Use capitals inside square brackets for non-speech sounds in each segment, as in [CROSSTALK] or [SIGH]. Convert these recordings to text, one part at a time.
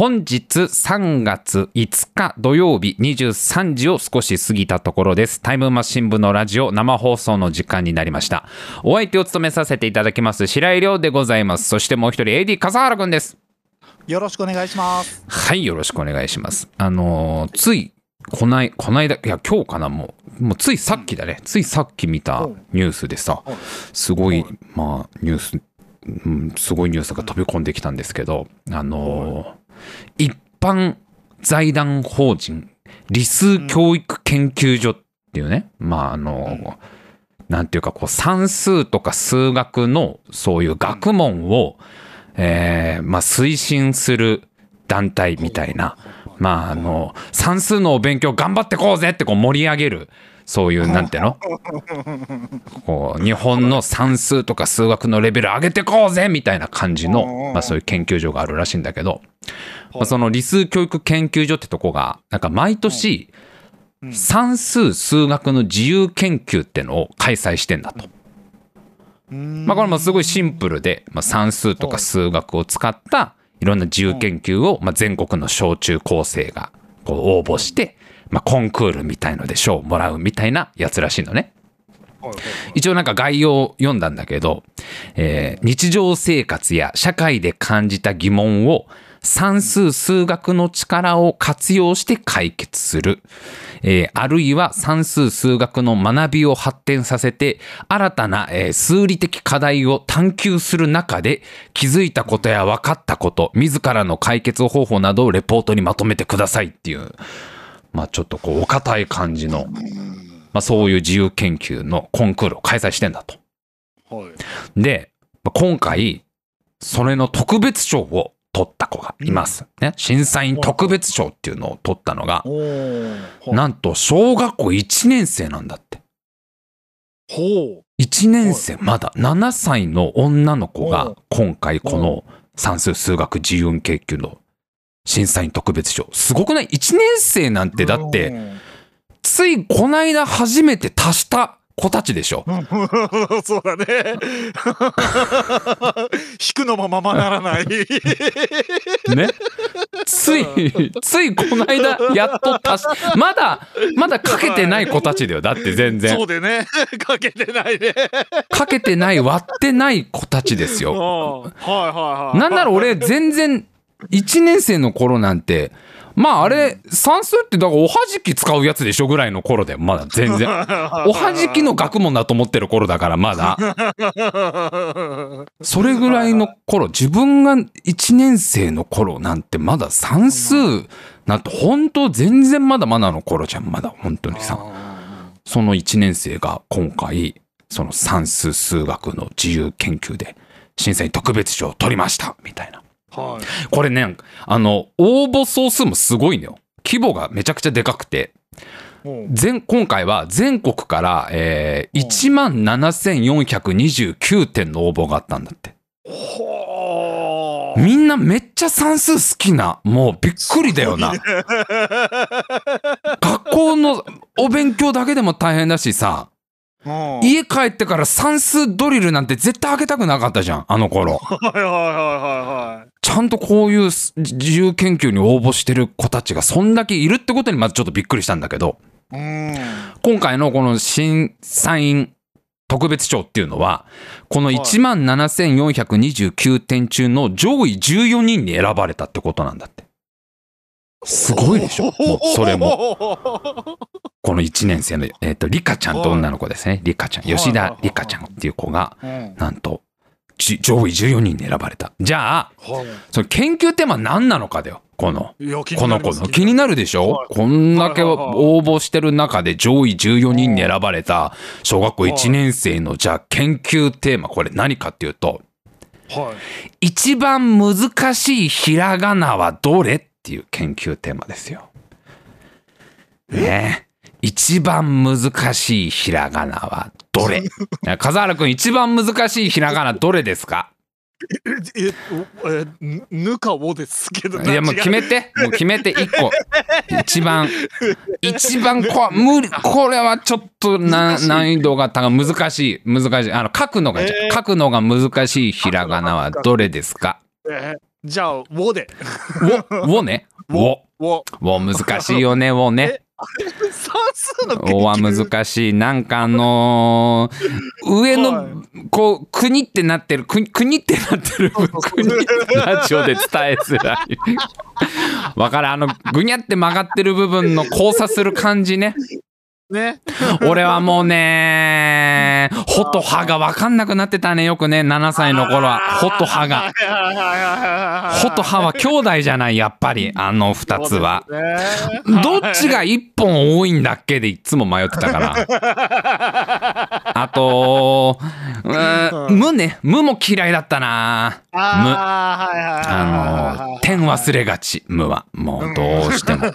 本日3月5日土曜日23時を少し過ぎたところです。タイムマシン部のラジオ生放送の時間になりました。お相手を務めさせていただきます白井亮でございます。そしてもう一人 AD 笠原くんです。よろしくお願いします。はい、よろしくお願いします。あのーつい、こない、こないだ、いや、今日かな、もう、もうついさっきだね、ついさっき見たニュースでさ、すごい、まあ、ニュース、うん、すごいニュースが飛び込んできたんですけど、あのー一般財団法人理数教育研究所っていうね、まあ、あのなんていうか、こう、算数とか数学の、そういう学問を、えーまあ、推進する団体みたいな、まあ、あの、算数のお勉強頑張ってこうぜってこう盛り上げる、そういう、なんていうの？こう、日本の算数とか数学のレベル上げてこうぜみたいな感じの、まあそういう研究所があるらしいんだけど、まあ、その理数教育研究所ってとこが、なんか毎年、算数数学の自由研究ってのを開催してんだと。まあ、これもすごいシンプルで、まあ、算数とか数学を使ったいろんな自由研究を、まあ、全国の小中高生がこう応募して、まあ、コンクールみたいので賞をもらうみたいなやつらしいのね。一応なんか概要を読んだんだけど、えー日常生活や社会で感じた疑問を算数数学の力を活用して解決する。えーあるいは算数数学の学びを発展させて新たな、えー数理的課題を探求する中で気づいたことや分かったこと自らの解決方法などをレポートにまとめてくださいっていうまあちょっとこうお堅い感じの、まあ、そういう自由研究のコンクールを開催してんだと。はい。で、まあ今回、それの特別賞を取った子がいます。ね。審査員特別賞っていうのを取ったのが、なんと小学校1年生なんだって。ほ1年生、まだ7歳の女の子が今回この算数数学自由研究の審査員特別賞。すごくない ?1 年生なんう。てだって、ついこないだ初めて足した子たちでしょ。うん。そうだね。[LAUGHS] 引くのもままならない。[LAUGHS] ね。つい、[LAUGHS] ついこの間、やっと足し、まだ、まだかけてない子たちだよ。だって全然そ。うでね。かけてないね。かけてない、割ってない子たちですうんよ。はいはいはい。なんなら俺、全然、1年生の頃なんて、まああれ、算数ってだからおはじき使うやつでしょぐらいの頃で、まだ全然。[LAUGHS] おはじきの学問だと思ってる頃だから、まだ。それぐらいの頃、自分が1年生の頃なんてまだ算数なんて本当全然まだまだの頃じゃん、まだ本当にさ。その1年生が今回、その算数数学の自由研究で審査員特別賞を取りました、みたいな。はい。これね、あの、応募総数もすごいのよ。規模がめちゃくちゃでかくて、うん全今回は全国から、えー、1万7429点の応募があったんだって。みんなめっちゃ算数好きな、もうびっくりだよな。学校のお勉強だけでも大変だしさ、うん家帰ってから算数ドリルなんて絶対開けたくなかったじゃん、あの頃。はいはいはいはちゃんとこういう自由研究に応募してる子たちがそんだけいるってことにまずちょっとびっくりしたんだけど。今回のこの審査員特別賞っていうのは、このはい1万7429点中の上位14人に選ばれたってことなんだって。すごいでしょ？もうそれも。[LAUGHS] この1年生の、えっ、と、リカちゃんと女の子ですね。リカちゃん。吉田リカちゃんっていう子が、うんなんと、じ上位14人に選ばれた。じゃあ、はい。その研究テーマは何なのかだよ。この。この子の。気になるでしょ、はい。こんだけ応募してる中で上位14人に選ばれた小学校1年生のじゃあ研究テーマ。これ何かっていうとはい。一番難しいひらがなはどれっていう研究テーマですよ。ね。え一番難しいひらがなはどれ？[LAUGHS] 風原くん一番難しいひらがなどれですか？え、え、ぬぬかおですけど。いやもう決めて。もう決めて一個。一番。一番こ無理これはちょっとな難難易度が高い。難しい。難しい。あの書くのが、えー。書くのが難しいひらがなはどれですか？えじゃあ、ウォで。ウォね。[LAUGHS] ウォ。ウォ。ウォ難しいよね、ウォね。[LAUGHS] は究。難しい。なんかあのー [LAUGHS] 上はいの、こう、国ってなってる、国国ってなってる、国ラジオで伝えづらい。わかるあの、ぐにゃって曲がってる部分の交差する感じね。ね。[LAUGHS] 俺はもうね、[LAUGHS] ほと歯がわかんなくなってたね、よくね、7歳の頃は。ほと歯が。ほと歯は兄弟じゃない、やっぱり、あの2つは。どっちが1本多いんだっけでいっつも迷ってたから。[LAUGHS] あと、無ね、無も嫌いだったな。ああ。の、点忘れがち、無は。もうどうしても。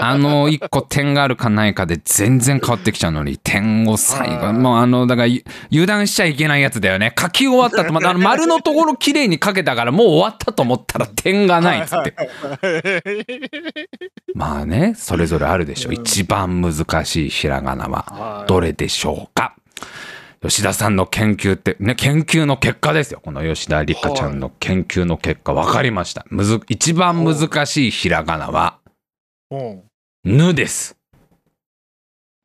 あの、一個点があるかないかで全然変わってきちゃうのに、[LAUGHS] 点を最後、もうあの、だからゆ油断しちゃいけないやつだよね。書き終わったと、またあの丸のところ綺麗に書けたからもう終わったと思ったら点がないっつって。まあね、それぞれあるでしょ。一番難しいひらがなははいどれでしょうか吉田さんの研究って、ね、研究の結果ですよ。この吉田理香ちゃんの研究の結果分かりました。むず、一番難しいひらがなは、うん。ぬです。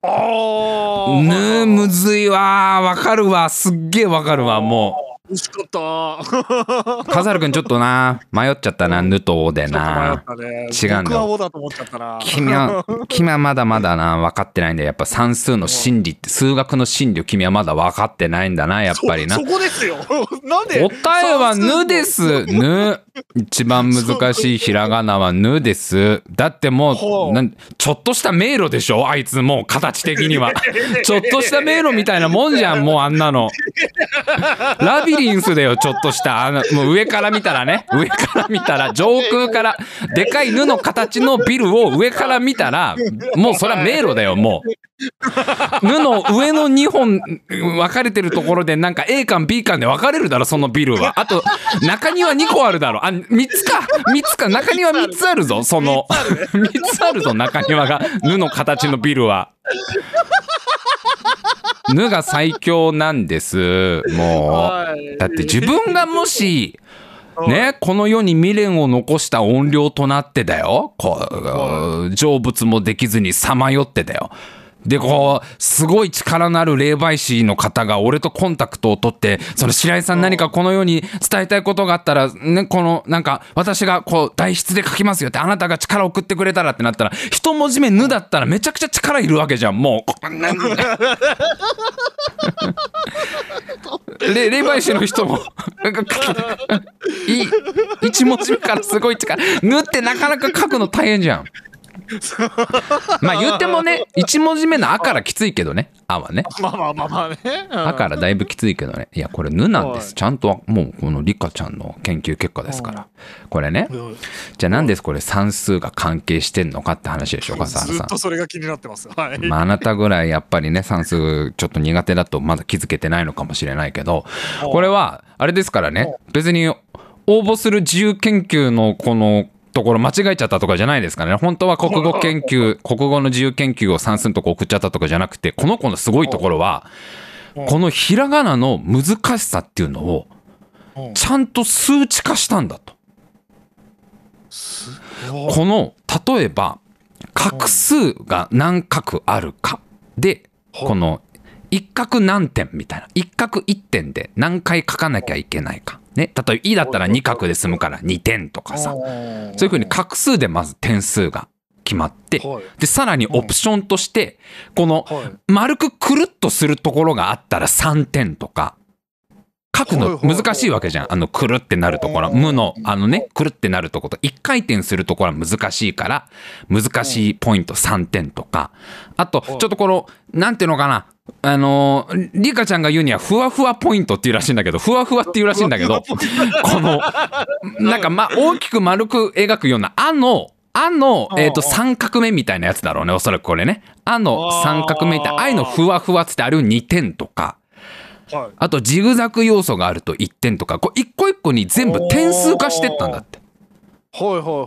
ああ。ぬむずいわ。わかるわ。すっげえわかるわ。もう惜しかった。う。笠原くんちょっとな、迷っちゃったな。ぬとおでなね。違うんだよ僕はオだと思っちゃったな。君は、[LAUGHS] 君はまだまだな、分かってないんだよ。やっぱ算数の真理って、数学の真理を君はまだ分かってないんだな、やっぱりなそ。そこですよ。[LAUGHS] なんで？答えはぬです。ぬ。一番難しいひらがなはぬです。だってもうなんちょっとした迷路でしょ？あいつもう形的には。[LAUGHS] ちょっとした迷路みたいなもんじゃん、もうあんなの。ラビリンスだよ、ちょっとした。あの、もう上から見たらね。[LAUGHS] 上から見たら、上空から、でかいぬの形のビルを上から見たら、もうそれは迷路だよ、もう。ぬの上の2本分かれてるところでなんか A 館 B 館で分かれるだろそのビルは。あと中庭2個あるだろ。あ3つか。3つか。中庭3つあるぞその。3つある。ぞ中庭が。ぬの形のビルは。[LAUGHS] ぬが最強なんですもはい。うだって自分がもしね、この世に未練を残した怨霊となってだよ。こう、成仏もできずにさまよってだよ。で、こう、すごい力のある霊媒師の方が俺とコンタクトを取って、その白井さん何かこの世に伝えたいことがあったら、ね、この、なんか、私がこう、代筆で書きますよって、あなたが力を送ってくれたらってなったら、一文字目ぬだったらめちゃくちゃ力いるわけじゃん、もう。こんな霊媒師の人も、いい、一文字目からすごい力、ぬってなかなか書くの大変じゃん。まあ言ってもね、一文字目のあからきついけどね、あはね。まあまあまあまあね。あからだいぶきついけどね。いや、これぬなんです。はいちゃんともうこのリカちゃんの研究結果ですから。これね。うんじゃあなんでこれ算数が関係してんのかって話でしょうか、笠ず原さん。っとそれが気になってます。はい。まあ、あなたぐらいやっぱりね算数ちょっと苦手だとまだ気づけてないのかもしれないけどこれはあれですからね別に応募する自由研究のこのところ間違えちゃったとかじゃないですからね。本当は国語研究国語の自由研究を算数のとこ送っちゃったとかじゃなくてこの子のすごいところはこのひらがなの難しさっていうのをうん。ちゃんと数値化したんだと。おこの例えば画数が何画あるかでこの一画何点みたいな。一画一点で何回書かなきゃいけないか。ね、例えば「い」だったら2画で済むから2点とかさ。そういうふうに画数でまず点数が決まってはい。でさらにオプションとしてこのはい。丸くくるっとするところがあったら3点とか。書くの難しいわけじゃん。あのくるってなるところ。うん。無のあのねくるってなるところと。1回転するところは難しいから難しいポイント3点とか。あとちょっとこのなんていうのかなあのーリカちゃんが言うにはふわふわポイントっていうらしいんだけどふわふわっていうらしいんだけどこのなんかま大きく丸く描くような「あ」の「あ」の、えー、とうん三角目みたいなやつだろうねおそらくこれね「あ」の三角目みたいな「あーあ」のふわふわっつってあれを2点とか。はい。あとジグザグ要素があると1点とか。こう一個一個に全部点数化してったんだって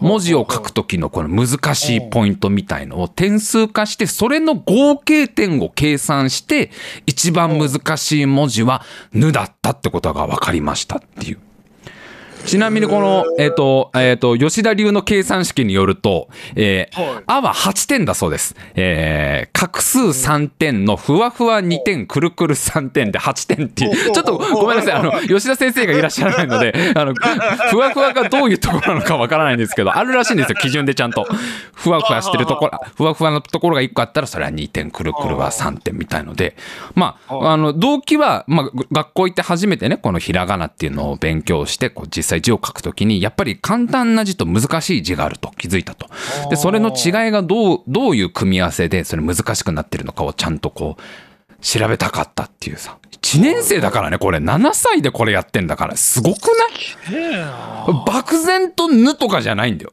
文字を書く時のこの難しいポイントみたいのを点数化してそれの合計点を計算して一番難しい文字は「ぬ」だったってことが分かりましたっていう。ちなみにこの、えっ、と、えっ、と、吉田流の計算式によると、えーはい。あは8点だそうです。えー、画数3点のふわふわ2点、くるくる3点で8点っていう、ちょっとごめんなさい、あの、[LAUGHS] 吉田先生がいらっしゃらないので、あの、ふわふわがどういうところなのかわからないんですけど、あるらしいんですよ、基準でちゃんと。ふわふわしてるところ、ふわふわのところが1個あったら、それは2点、くるくるは3点みたいので、まあ、あの、動機は、まあ、学校行って初めてね、このひらがなっていうのを勉強して、こう実際字を書くときに、やっぱり簡単な字と難しい字があると気づいたと。で、それの違いがどう、どういう組み合わせで、それ難しくなってるのかをちゃんとこう、調べたかったっていうさ。1年生だからね、これ、7歳でこれやってんだから、すごくない？漠然とぬとかじゃないんだよ。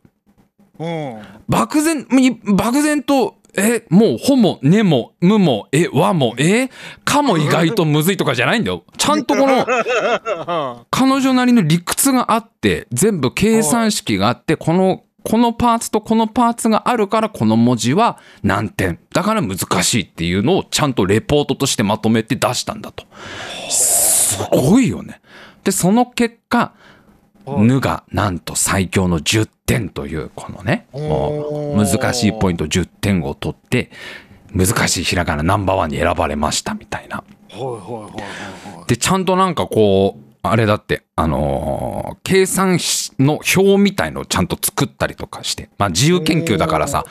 うん漠然、い漠然と、え、もう、ほも、ねも、むも、え、わも、え、かも意外とむずいとかじゃないんだよ。ちゃんとこの、[LAUGHS] 彼女なりの理屈があって、全部計算式があって、この、このパーツとこのパーツがあるから、この文字は何点。だから難しいっていうのをちゃんとレポートとしてまとめて出したんだと。すごいよね。で、その結果、ぬがなんと最強の10点というこのね難しいポイント10点を取って難しいひらがなナンバーワンに選ばれましたみたいな。でちゃんとなんかこうあれだってあのー計算の表みたいのをちゃんと作ったりとかしてまあ自由研究だからさ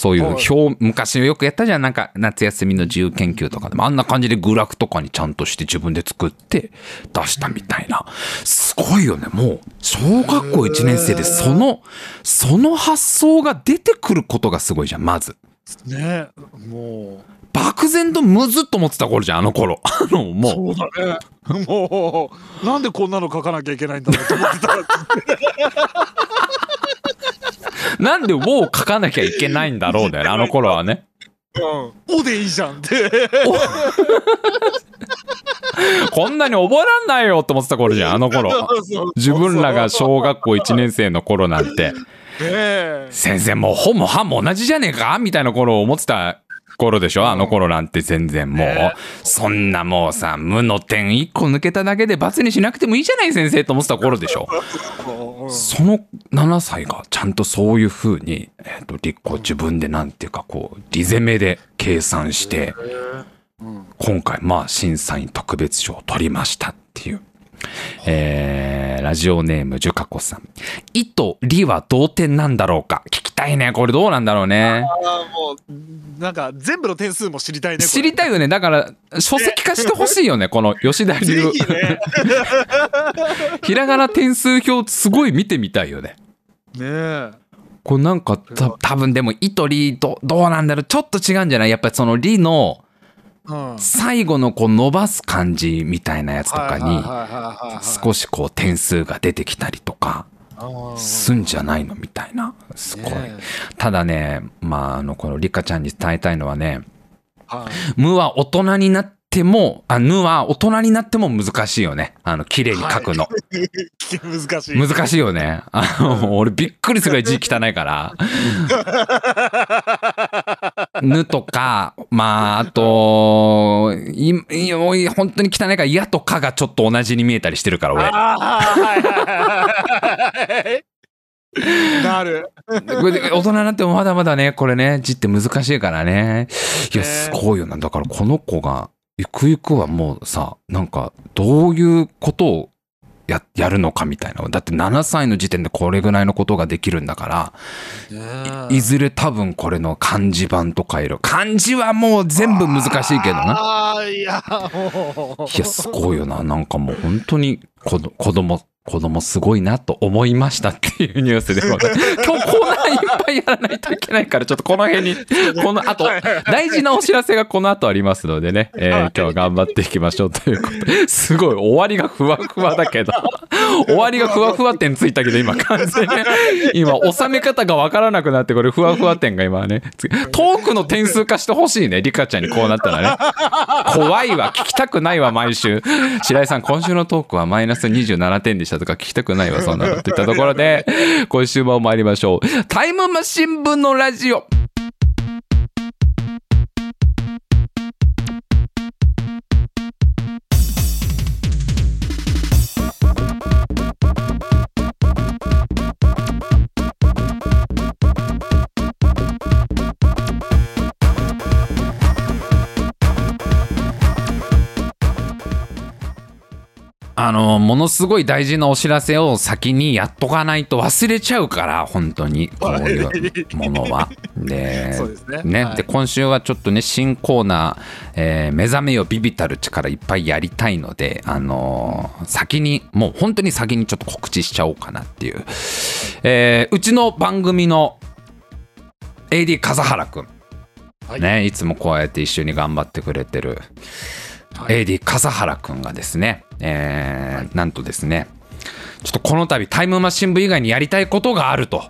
そういう表昔よくやったじゃん。なんか夏休みの自由研究とかでもあんな感じでグラフとかにちゃんとして自分で作って出したみたいな。すごいよねもう。小学校1年生でそのその発想が出てくることがすごいじゃんまず。ねも漠然とむずっと思ってた頃じゃんあの頃。[LAUGHS] あのうもう。そうだね。もう。なんでこんなの書かなきゃいけないんだろうと思ってたなんで「を」書かなきゃいけないんだろうだよね。[LAUGHS] あの頃はね。うん「お」でいいじゃんって。[LAUGHS] こんなに覚えらんないよって思ってた頃じゃん [LAUGHS] あの頃。自分らが小学校1年生の頃なんて。先生もう「ほ」も「は」も同じじゃねえかみたいな頃を思ってた頃でしょ？あの頃なんて全然もう。ね。そんなもうさ無の点1個抜けただけで罰にしなくてもいいじゃない先生と思ってた頃でしょ？うん。その7歳がちゃんとそういう風に、えー、とりこう自分でなんていうかこうリゼメで計算してうん。今回まあ審査員特別賞を取りましたっていう。えー、ラジオネームジュカコさん。イとリは同点なんだろうか聞きたいね。これどうなんだろうね。あーもうなんか全部の点数も知りたいね知りたいよね。だから、書籍化してほしいよね。この吉田ぜ流。ひねひらがな点数表すごい見てみたいよね。ねえこれなんかた多分でもイとリどどうなんだろうちょっと違うんじゃない？やっぱりそのリのうん最後のこう伸ばす感じみたいなやつとかにはいはいはいはいはい少しこう点数が出てきたりとかすんじゃないのみたいな。すごい。ねただねまああのこのリカちゃんに伝えたいのはねはい。無は大人になってもあぬは大人になっても難しいよね。あの綺麗に書くの、難しい。[LAUGHS] 難しいよね。あの俺びっくりするぐらい字汚いから [LAUGHS] ぬとかまああといい本当に汚いからやとかがちょっと同じに見えたりしてるから俺。あーはいなる。これで大人になってもまだまだねこれね字って難しいからね。いやね。すごいよな。だからこの子がゆくゆくはもうさなんかどういうことをややるのかみたいな。だって7歳の時点でこれぐらいのことができるんだからいずれ多分これの漢字版とかいる漢字はもう全部難しいけどな。いやすごいよな。なんかもう本当に子ど子供子供すごいなと思いましたっていうニュースで [LAUGHS] 今日コーナーいっぱいやらないといけないからちょっとこの辺に [LAUGHS] この後大事なお知らせがこの後ありますのでね、[LAUGHS] えー今日は頑張っていきましょうということで。すごい終わりがふわふわだけど。終わりがふわふわ点ついたけど今完全に今収め方がわからなくなってこれふわふわ点が今ね。つトークの点数化してほしいねリカちゃんにこうなったらね。怖いわ。聞きたくないわ毎週。白井さん今週のトークはマイナス27点でしたとか聞きたくないわそんなのって言ったところで今週も参りましょう。タイムマシン部のラジオ。あのものすごい大事なお知らせを先にやっとかないと忘れちゃうから本当にこういうものは。でそうですね。はい。で今週はちょっとね新コーナー、えー目覚めよビビたる力いっぱいやりたいので、あのー先にもう本当に先にちょっと告知しちゃおうかなっていう、えーうちの番組の AD 笠原くん、はい。ね、いつもこうやって一緒に頑張ってくれてる。はい AD 笠原くんがですね、えーなんとですねちょっとこの度タイムマシン部以外にやりたいことがあると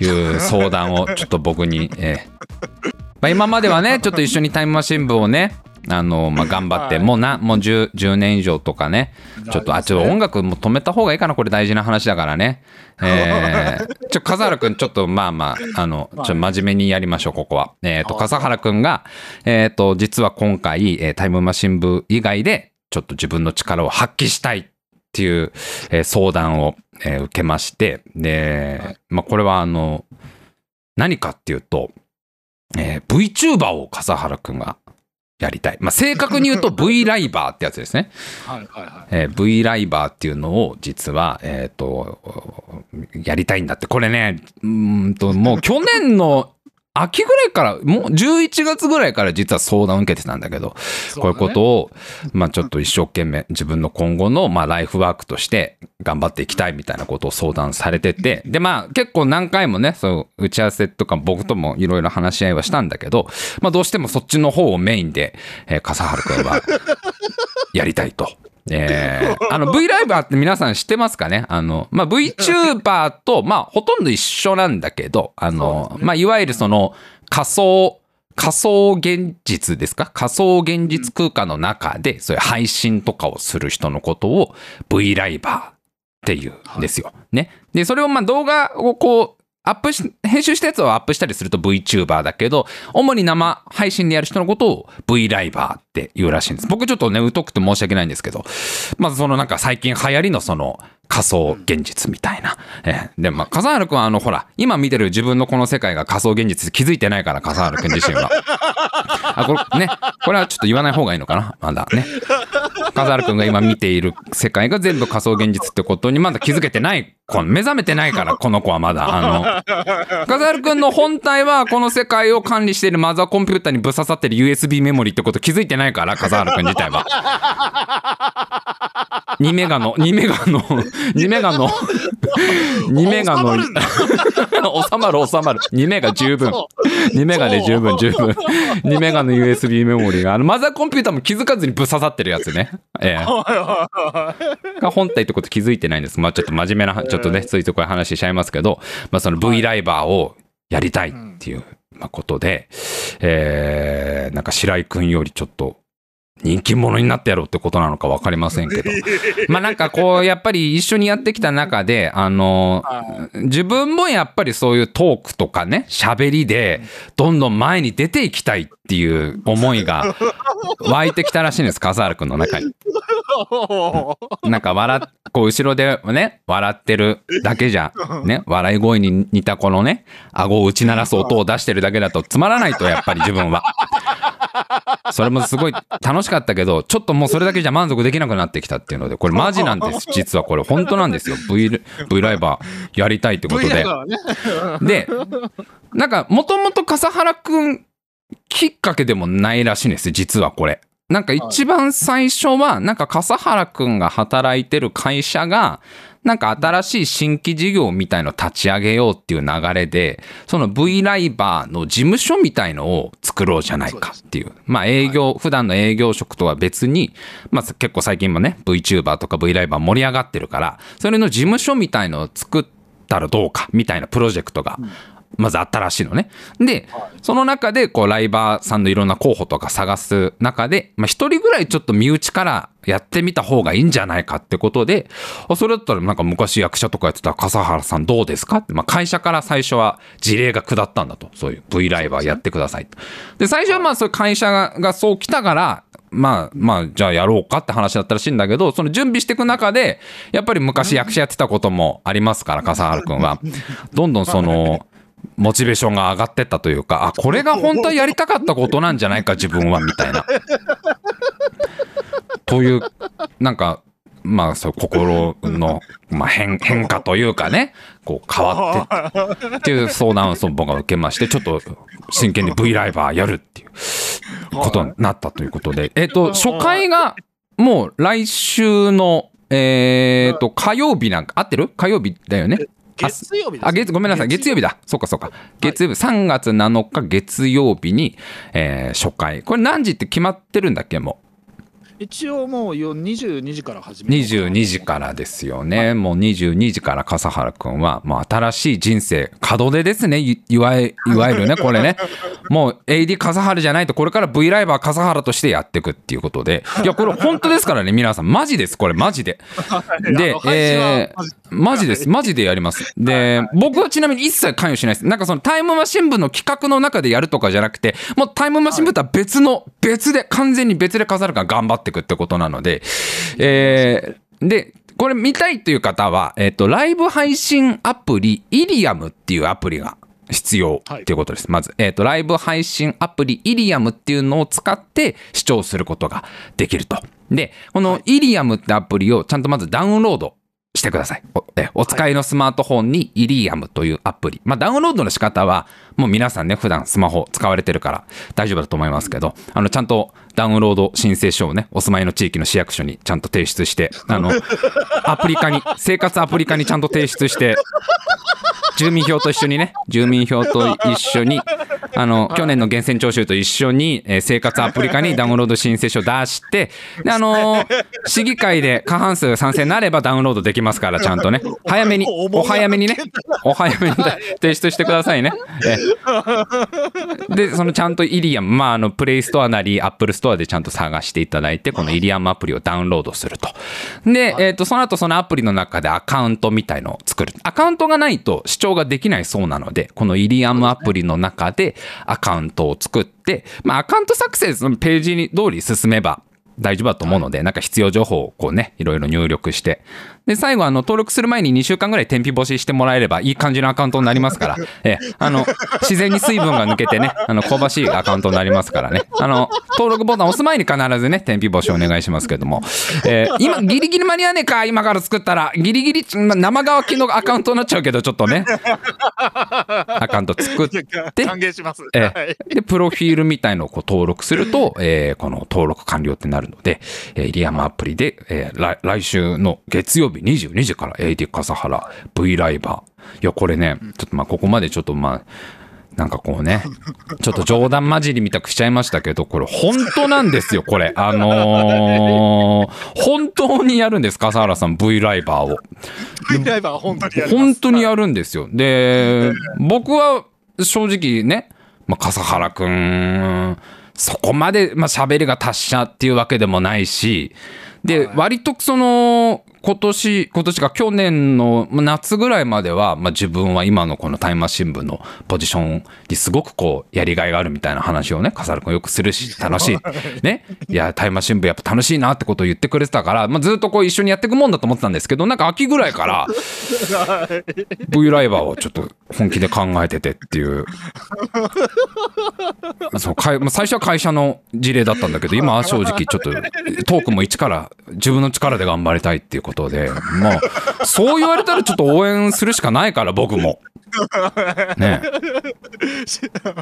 いう [LAUGHS] 相談をちょっと僕に、えー。まあ、今まではねちょっと一緒にタイムマシン部をねあのまあ、頑張って、はい。もうなもう 10, 10年以上とかねちょっとあちょっと音楽も止めた方がいいかなこれ大事な話だからね。[LAUGHS] えー、ちょ笠原くんちょっとまあまああのちょ真面目にやりましょうここは。えっ、とはい。笠原くんがえっ、と実は今回、えータイムマシン部以外でちょっと自分の力を発揮したいっていう、えー相談を、えー受けましてで、まあ、これはあの何かっていうと、えー VTuber を笠原くんがやりたい、まあ、正確に言うと [LAUGHS] V ライバーってやつですねはいはいはい。えー V ライバーっていうのを実は、えっ、と、やりたいんだって。これね、うーんと、もう去年の秋ぐらいから、もう11月ぐらいから実は相談を受けてたんだけど、こういうことを、まあちょっと一生懸命自分の今後の、まあライフワークとして頑張っていきたいみたいなことを相談されてて、でまあ結構何回もね、そう、打ち合わせとか僕ともいろいろ話し合いはしたんだけど、まあどうしてもそっちの方をメインで、えー笠原くんはやりたいと。えー、あの V ライバーって皆さん知ってますかね？あの、まあ、VTuber と、まあ、ほとんど一緒なんだけど、あの、まあ、いわゆるその仮想、仮想現実ですか？仮想現実空間の中で、そういう配信とかをする人のことを V ライバーっていうんですよ。ね？で、それをまあ動画をこう、アップし、編集したやつをアップしたりすると VTuber だけど、主に生配信でやる人のことを V ライバーっって言うらしいんです。僕ちょっとね、疎くて申し訳ないんですけど、まずそのなんか最近流行りのその仮想現実みたいな。えーで、まあ、笠原くんはあの、ほら、今見てる自分のこの世界が仮想現実気づいてないから、笠原くん自身は。あ、これ、ね、これはちょっと言わない方がいいのかな？まだね。笠原くんが今見ている世界が全部仮想現実ってことにまだ気づけてない、目覚めてないから、この子はまだ。あの、笠原くんの本体はこの世界を管理しているマザーコンピューターにぶっ刺さってる USB メモリーってこと気づいてないから、笠原くん自体は。2メガの、2メガの、2メガの、2メガの、収まる収まる収まる。2メガ十分。2メガで十分十分。2メガの USB メモリーが、あのマザーコンピューターも気づかずにぶっ刺さってるやつね。ええが本体ってこと気づいてないんです。まあちょっと真面目な、ちょっとね、ついてこういう話しちゃいますけど、まあその V ライバーをやりたいっていうまあことで、えー、なんか白井くんよりちょっと人気者になってやろうってことなのか分かりませんけど。[LAUGHS] まあなんかこう、やっぱり一緒にやってきた中で、あの、自分もやっぱりそういうトークとかね、喋りで、どんどん前に出ていきたいっていう思いが [LAUGHS] 湧いてきたらしいんです、笠原くんの中に。[LAUGHS] なんか笑っ、こう後ろでね、笑ってるだけじゃ、ね、笑い声に似たこのね、顎を打ち鳴らす音を出してるだけだとつまらないと、やっぱり自分は。[LAUGHS] それもすごい楽しかったけど、ちょっともうそれだけじゃ満足できなくなってきたっていうので、これマジなんです。[LAUGHS] 実はこれ本当なんですよ。V, v ライバーやりたいってことで。で、なんか、もともと笠原くんきっかけでもないらしいんです、実はこれ。なんか一番最初は、なんか笠原くんが働いてる会社が、なんか新しい新規事業みたいの立ち上げようっていう流れで、その V ライバーの事務所みたいのを作ろうじゃないかっていう。まあ営業、普段の営業職とは別に、まあ結構最近もね、VTuber とか V ライバー盛り上がってるから、それの事務所みたいのを作ったらどうかみたいなプロジェクトが、まずあったらしいのね。で、その中で、こう、ライバーさんのいろんな候補とか探す中で、まあ、一人ぐらいちょっと身内からやってみた方がいいんじゃないかってことで、あそれだったらなんか昔役者とかやってた笠原さんどうですかって、まあ、会社から最初は事例が下ったんだと。そういう V ライバーやってくださいと。で、最初はまあ、そういう会社がそう来たから、まあまあ、じゃあやろうかって話だったらしいんだけど、その準備していく中で、やっぱり昔役者やってたこともありますから、笠原くんは。[LAUGHS] どんどんその、モチベーションが上がってったというか、あ、これが本当はやりたかったことなんじゃないか、[LAUGHS] 自分は、みたいな。という、なんか、まあそう心の、まあ、変変化というかねこう変わってっていう相談を僕が受けましてちょっと真剣に V ライバーやるっていうことになったということで。えっ、と初回がもう来週のえっ、と火曜日なんか合ってる？火曜日だよね？月曜日ですあ、月、ごめんなさい。月曜日だ。そうかそうか。月曜日、3月7日月曜日に、えー初回。これ何時って決まってるんだっけも一応もうよ22時から始う。めようかな22時からですよね。もう22時から笠原くんは、もう新しい人生、門出ですね。いいわゆいわゆるね、これね。もう AD 笠原じゃないと、これから V ライバー笠原としてやっていくっていうことで。いや、これ本当ですからね、皆さん。マジです、これ、マジで。でえーマジです。マジでやります。で、僕はちなみに一切関与しないです。なんかそのタイムマシン部の企画の中でやるとかじゃなくて、もうタイムマシン部とは別の、別で、完全に別で飾るから頑張っていくってことなので、えーで、これ見たいという方は、えっ、と、ライブ配信アプリ、イリアムっていうアプリが必要っていうことです。まず、えっ、と、ライブ配信アプリ、イリアムっていうのを使って視聴することができると。で、このイリアムってアプリをちゃんとまずダウンロードしてください。おえお使いのスマートフォンにイリアムというアプリ。まあ、ダウンロードの仕方は、もう皆さんね、普段スマホ使われてるから大丈夫だと思いますけど、あの、ちゃんとダウンロード申請書をね、お住まいの地域の市役所にちゃんと提出して、あの、[LAUGHS] アプリ化に、生活アプリ化にちゃんと提出して、住民票と一緒にね、住民票と一緒に、あの、去年の源泉徴収と一緒に、えー生活アプリ課にダウンロード申請書出して、で、あのー市議会で過半数賛成になればダウンロードできますから、ちゃんとね。早めに、お早めにね、お早めに提出してくださいね。えー [LAUGHS] で、そのちゃんと IRIAM、まあ、あの、プレイストアなり、アップルストアでちゃんと探していただいて、この IRIAM アプリをダウンロードすると。で、えっ、と、その後そのアプリの中でアカウントみたいのを作る。アカウントがないと視聴ができないそうなので、このイリアムアプリの中でアカウントを作って、まあ、アカウント作成のページに通り進めば、大丈夫だと思うので、なんか必要情報をこうね、いろいろ入力して。で、最後、あの、登録する前に2週間ぐらい天日干ししてもらえればいい感じのアカウントになりますから、[LAUGHS] ええ、あの、自然に水分が抜けてね、あの、香ばしいアカウントになりますからね。あの、登録ボタン押す前に必ずね、天日干しお願いしますけども。えー今、ギリギリ間に合わねえか、今から作ったら。ギリギリ、ま生乾きのアカウントになっちゃうけど、ちょっとね。アカウント作って、歓迎します。えはいえ、で、プロフィールみたいのをこう登録すると、えーこの登録完了ってなるので、えー、イリアムアプリで、えー来来週の月曜日22時から AD 笠原 V ライバー。いや、これね、ちょっとまあ、ここまでちょっとまあ、なんかこうね、ちょっと冗談交じりみたくしちゃいましたけど、これ本当なんですよ、これ。あのー本当にやるんです、笠原さん V ライバーを。V ライバーは本当にやります。本当にやるんですよ。で、僕は正直ね、まあ、笠原くん、そこまで、まあ、喋りが達者っていうわけでもないし、で、割とその、今年、今年か去年の夏ぐらいまでは、まあ、自分は今のこのタイムマシン部のポジションにすごくこう、やりがいがあるみたいな話をね、笠原くんよくするし、楽しい。ね。いや、タイムマシン部やっぱ楽しいなってことを言ってくれてたから、まあ、ずっとこう一緒にやっていくもんだと思ってたんですけど、なんか秋ぐらいから、[LAUGHS] V ライバーをちょっと本気で考えててっていう。そうかいまあ最初は会社の事例だったんだけど、今は正直ちょっとトークも一から自分の力で頑張りたいっていうことで、まあ、そう言われたらちょっと応援するしかないから、僕も。[LAUGHS] ね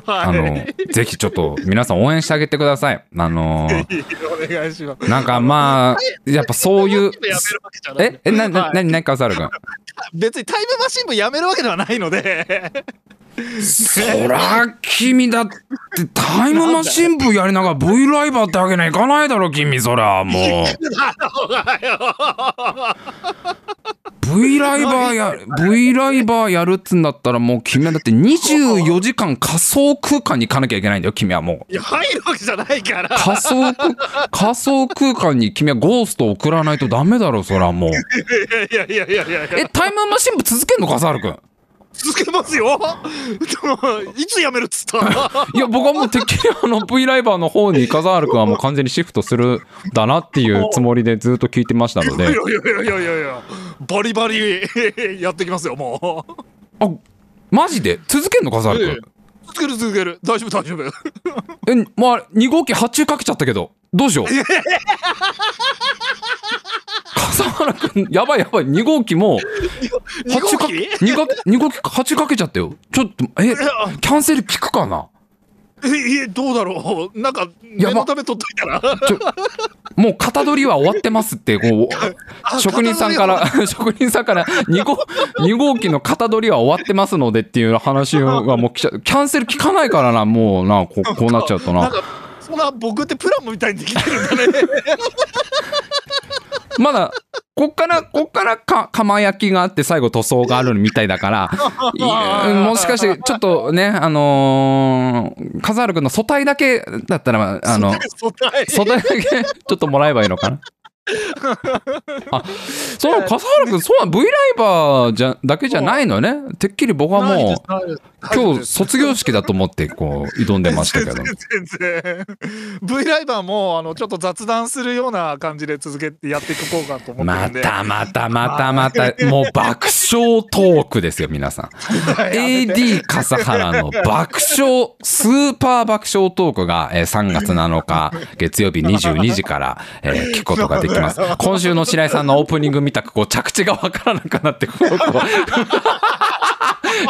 あはの、ぜひちょっと皆さん応援してあげてください。あの、[LAUGHS] い。お願いします。なんかまあ、やっぱそういう、え、え、な、な、はいなに、なに、笠原君。別にタイムマシン部やめるわけではないので。そら、君だってタイムマシン部やりながら V ライバーってわけにはいかないだろ、君、そら、もう。ライバーや、V ライバーやるっつんだったら、もう君はだって24時間仮想空間に行かなきゃいけないんだよ、君はもう。いや、入るわけじゃないから。仮想空、仮想空間に君はゴーストを送らないとダメだろ、そらもう。いやいやいやいやいや。え、タイムマシン部続けんの、笠原君。続けますよ。[LAUGHS] いつやめるっつった？いや、僕はもうてっきりあの V ライバーの方に笠原君はもう完全にシフトするだなっていうつもりでずっと聞いてましたのでいやい。やいやいやいやバリバリやってきますよもうあ、マジで？続けんの？笠原ええ君。続ける続ける大丈夫大丈夫え、まあ、2号機発注かけちゃったけど、どうしよう？[LAUGHS] 笠笠原くん、やばいやばい、2号機も、2号か機2号機、2号機8かけちゃったよ。ちょっと、え、キャンセル効くかな？え、え、どうだろうなんか、やば念のため取っといたら。もう型取りは終わってますって、こう、[LAUGHS] あ職人さんか。ら、職人さんから [LAUGHS] 2号、2号機の型取りは終わってますのでっていう話がもう。キャンセル効かないからな、もうな、こうこうなっちゃうとな。なんか、そんな僕ってプラモみたいにできてるんだね。[LAUGHS] まだ、こっから、こっからか、釜焼きがあって最後塗装があるみたいだから、[LAUGHS] いもしかして、ちょっとね、あのー、笠原くんの素体だけだったら、あの、素体素体だけちょっともらえばいいのかな？あ、その笠原くん、そうな、V ライバーじゃ、だけじゃないのね？てっきり僕はもう、今日卒業式だと思って、こう、挑んでましたけど。[LAUGHS] 全然 V ライバーもあのちょっと雑談するような感じで続けてやっていこうかと思ってまたまたまたまた、もう爆笑トークですよ、皆さん。[LAUGHS] AD 笠原の爆笑、スーパー爆笑トークが、えー3月7日月曜日22時から、えー聞くことができます。今週の白井さんのオープニング見たく、こう着地がわからなくなって、こう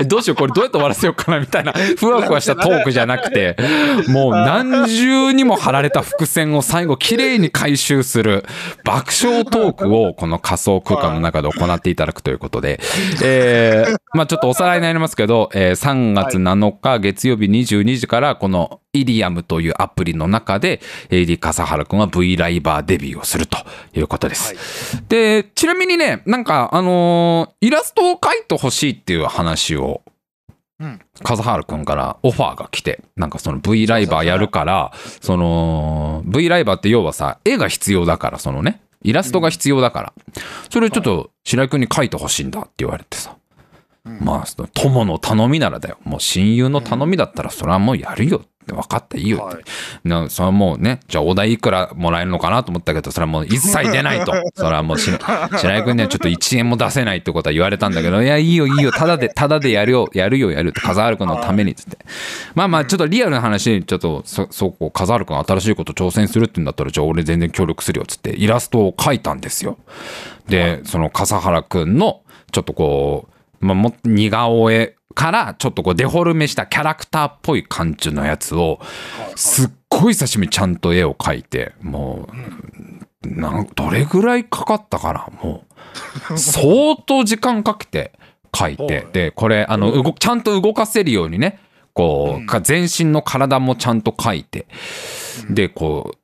どうしよう、これどうやって終わらせようかなみたいな、ふわふわしたトークじゃなくて、もう何重にも張られた伏線を最後綺麗に回収する爆笑トークをこの仮想空間の中で行っていただくということで、えー、まあちょっとおさらいになりますけど、えー3月7日月曜日22時からこのイリアムというアプリの中で AD 笠原くんは V ライバーデビューをするということです。で、ちなみにね、なんかあのーイラストを描いてほしいっていう話をうん。笠原くんからオファーが来て、なんかその V ライバーやるから、その V ライバーって要はさ、絵が必要だから、そのね、イラストが必要だから、それちょっと白井くんに描いてほしいんだって言われてさ、うん。まあ、その友の頼みならだよ。もう親友の頼みだったら、それはもうやるよって分かったいいよって。はいなそれはもうね、じゃあお題いくらもらえるのかなと思ったけど、それはもう一切出ないと。[LAUGHS] それはもうし白井君にはちょっと1円も出せないってことは言われたんだけど、いや、いいよいいよ、ただで、[LAUGHS] ただでやるよ、やるよやるって、風原君のためにっつって。まあまあ、ちょっとリアルな話、ちょっとそ、そこ、風原君新しいこと挑戦するって言うんだったら、じゃあ俺全然協力するよっつって、イラストを描いたんですよ。で、その笠原君の、ちょっとこう、まあ、も似顔絵からちょっとこうデフォルメしたキャラクターっぽい感じのやつをすっごい久しぶりにちゃんと絵を描いてもうなんどれぐらいかかったかな？もう相当時間かけて描いてでこれあの動ちゃんと動かせるようにねこうか全身の体もちゃんと描いてでこう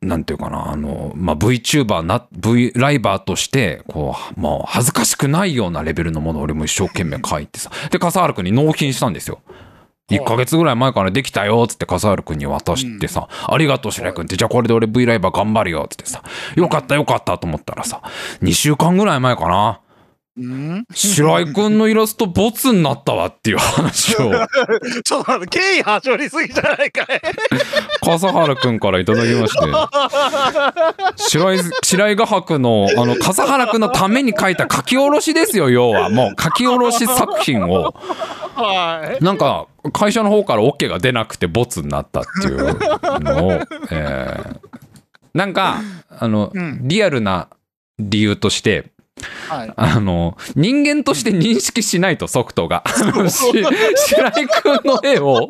なんていうかな、あの、まあ、VTuber な、V ライバーとして、こう、もう恥ずかしくないようなレベルのものを俺も一生懸命書いてさ。で、笠原くんに納品したんですよ。1ヶ月ぐらい前からできたよ、つって笠原くんに渡してさ、ありがとう白井くんって、じゃあこれで俺 V ライバー頑張るよ、つってさ、よかったよかったと思ったらさ、2週間ぐらい前かな。うん？白井くんのイラストボツになったわっていう話を、ちょっと待って、敬意はしょりすぎじゃないかい。笠原くんからいただきまして。白井、白井画伯の、あの、笠原くんのために書いた書き下ろしですよ、要は。もう書き下ろし作品を、はい。なんか、会社の方から OK が出なくてボツになったっていうのを、えーなんか、あの、うんリアルな理由として、はい。あの、人間として認識しないと、ソフトが。白井くんの絵を、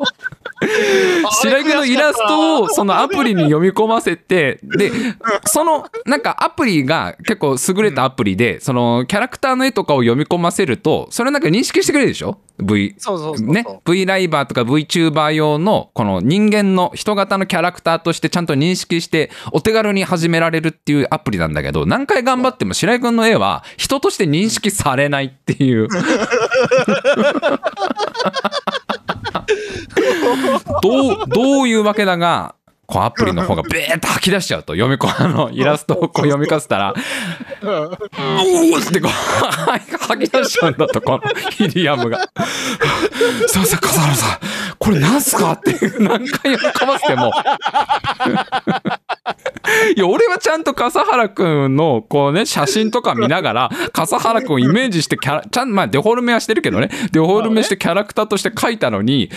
[LAUGHS] 白井くんのイラストをそのアプリに読み込ませて、で、そのなんかアプリが結構優れたアプリで、そのキャラクターの絵とかを読み込ませると、それなんか認識してくれるでしょ ?V。そうそうそう。ね、V ライバーとか VTuber 用のこの人間の人型のキャラクターとしてちゃんと認識してお手軽に始められるっていうアプリなんだけど何回頑張っても白井君の絵は人として認識されないっていう [LAUGHS] どうどういうわけだがこうアプリの方がベーッと吐き出しちゃうと読み込あのイラストをこう読みかせたら「おお!」ってこう [LAUGHS] 吐き出しちゃうんだとこのヒリアムが。すいません、笠原さん、これなんすか？って何回読み込ませても、いや、俺はちゃんと笠原くんの、こうね、写真とか見ながら、笠原くんをイメージしてキャラ、ちゃん、まあ、デフォルメはしてるけどね、デフォルメしてキャラクターとして書いたのに、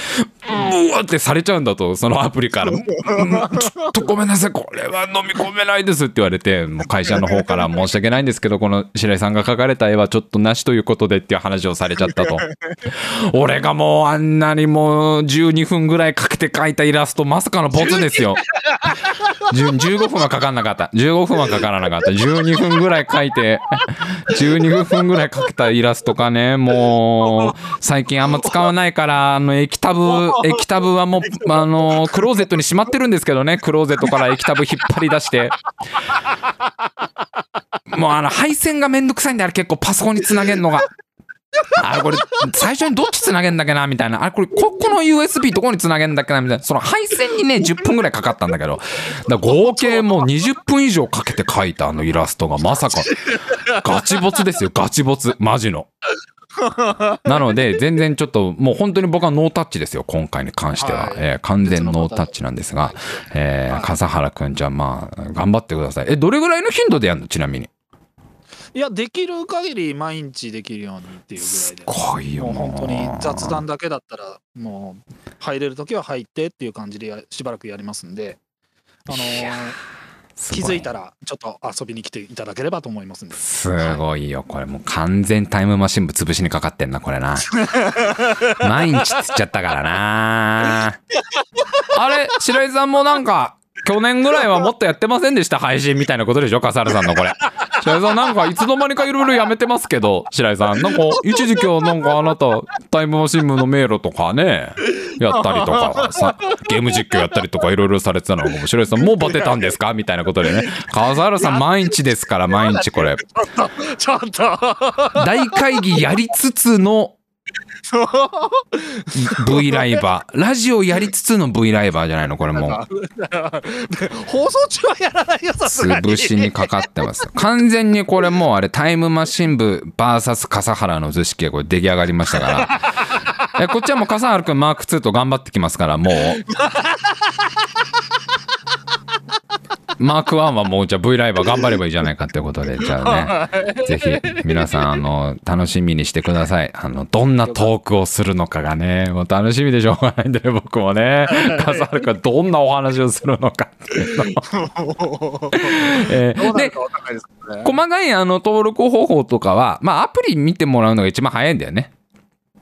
うわってされちゃうんだと、そのアプリから。ちょっとごめんなさい、これは飲み込めないですって言われて、もう会社の方から申し訳ないんですけど、この白井さんが描かれた絵はちょっとなしということでっていう話をされちゃったと。俺がもうあんなにもう12分ぐらいかけて描いたイラスト、まさかのボツですよ。10 15分はかかんなかった。15分はかからなかった。12分ぐらい描いて、[LAUGHS] 12分ぐらい描けたイラストかね、もう、最近あんま使わないから、あの、液タブ、[LAUGHS] 液タブはもう、あの、クローゼットにしまってるんですけどね、クローゼットから液タブ引っ張り出して。もうあの、配線がめんどくさいんで、あれ結構パソコンにつなげるのが。あれこれ、最初にどっちつなげんだっけなみたいな。あれこれ、ここの USB どこにつなげんだっけなみたいな。その配線にね、10分ぐらいかかったんだけど。合計もう20分以上かけて描いたあのイラストがまさか、ガチボツですよ、ガチボツ。マジの。なので、全然ちょっと、もう本当に僕はノータッチですよ、今回に関しては。はいえー完全ノータッチなんですが、えー笠原くん、じゃあまあ、頑張ってください。え、どれぐらいの頻度でやるのちなみに？いやできる限り毎日できるようにっていうぐらすいでごいよなもう本当に雑談だけだったらもう入れる時は入ってっていう感じでやしばらくやりますんであの気づいたらちょっと遊びに来ていただければと思いますんですごいよ。これもう完全タイムマシン部潰しにかかってんな、これな。[LAUGHS] 毎日つっちゃったからな。あれ、白井さんもなんか、去年ぐらいはもっとやってませんでした？配信みたいなことでしょ？笠原さんのこれ。白井さんなんかいつの間にかいろいろやめてますけど、白井さん。なんか一時期はなんかあなたタイムマシン部の迷路とかね、やったりとかさ、ゲーム実況やったりとかいろいろされてたのが、白井さんもうバテたんですかみたいなことでね。笠原さん毎日ですから毎日これ。ちょっと大会議やりつつの V ライバー。ラジオやりつつの V ライバーじゃないの？これもう。放送中はやらないよさすがに潰しにかかってます。完全にこれもうあれタイムマシン部 VS 笠原の図式がこれ出来上がりましたから。えこっちはもう笠原くんマーク2と頑張ってきますから、もう。マーク1はもうじゃあ V ライバー頑張ればいいじゃないかってことで、じゃあね、ぜひ皆さん、あの、楽しみにしてください。あの、どんなトークをするのかがね、もう楽しみでしょうがないんでね、僕もね、笠原くんどんなお話をするのかっていうの [LAUGHS] を。えーで細かいあの登録方法とかは、まあ、アプリ見てもらうのが一番早いんだよね。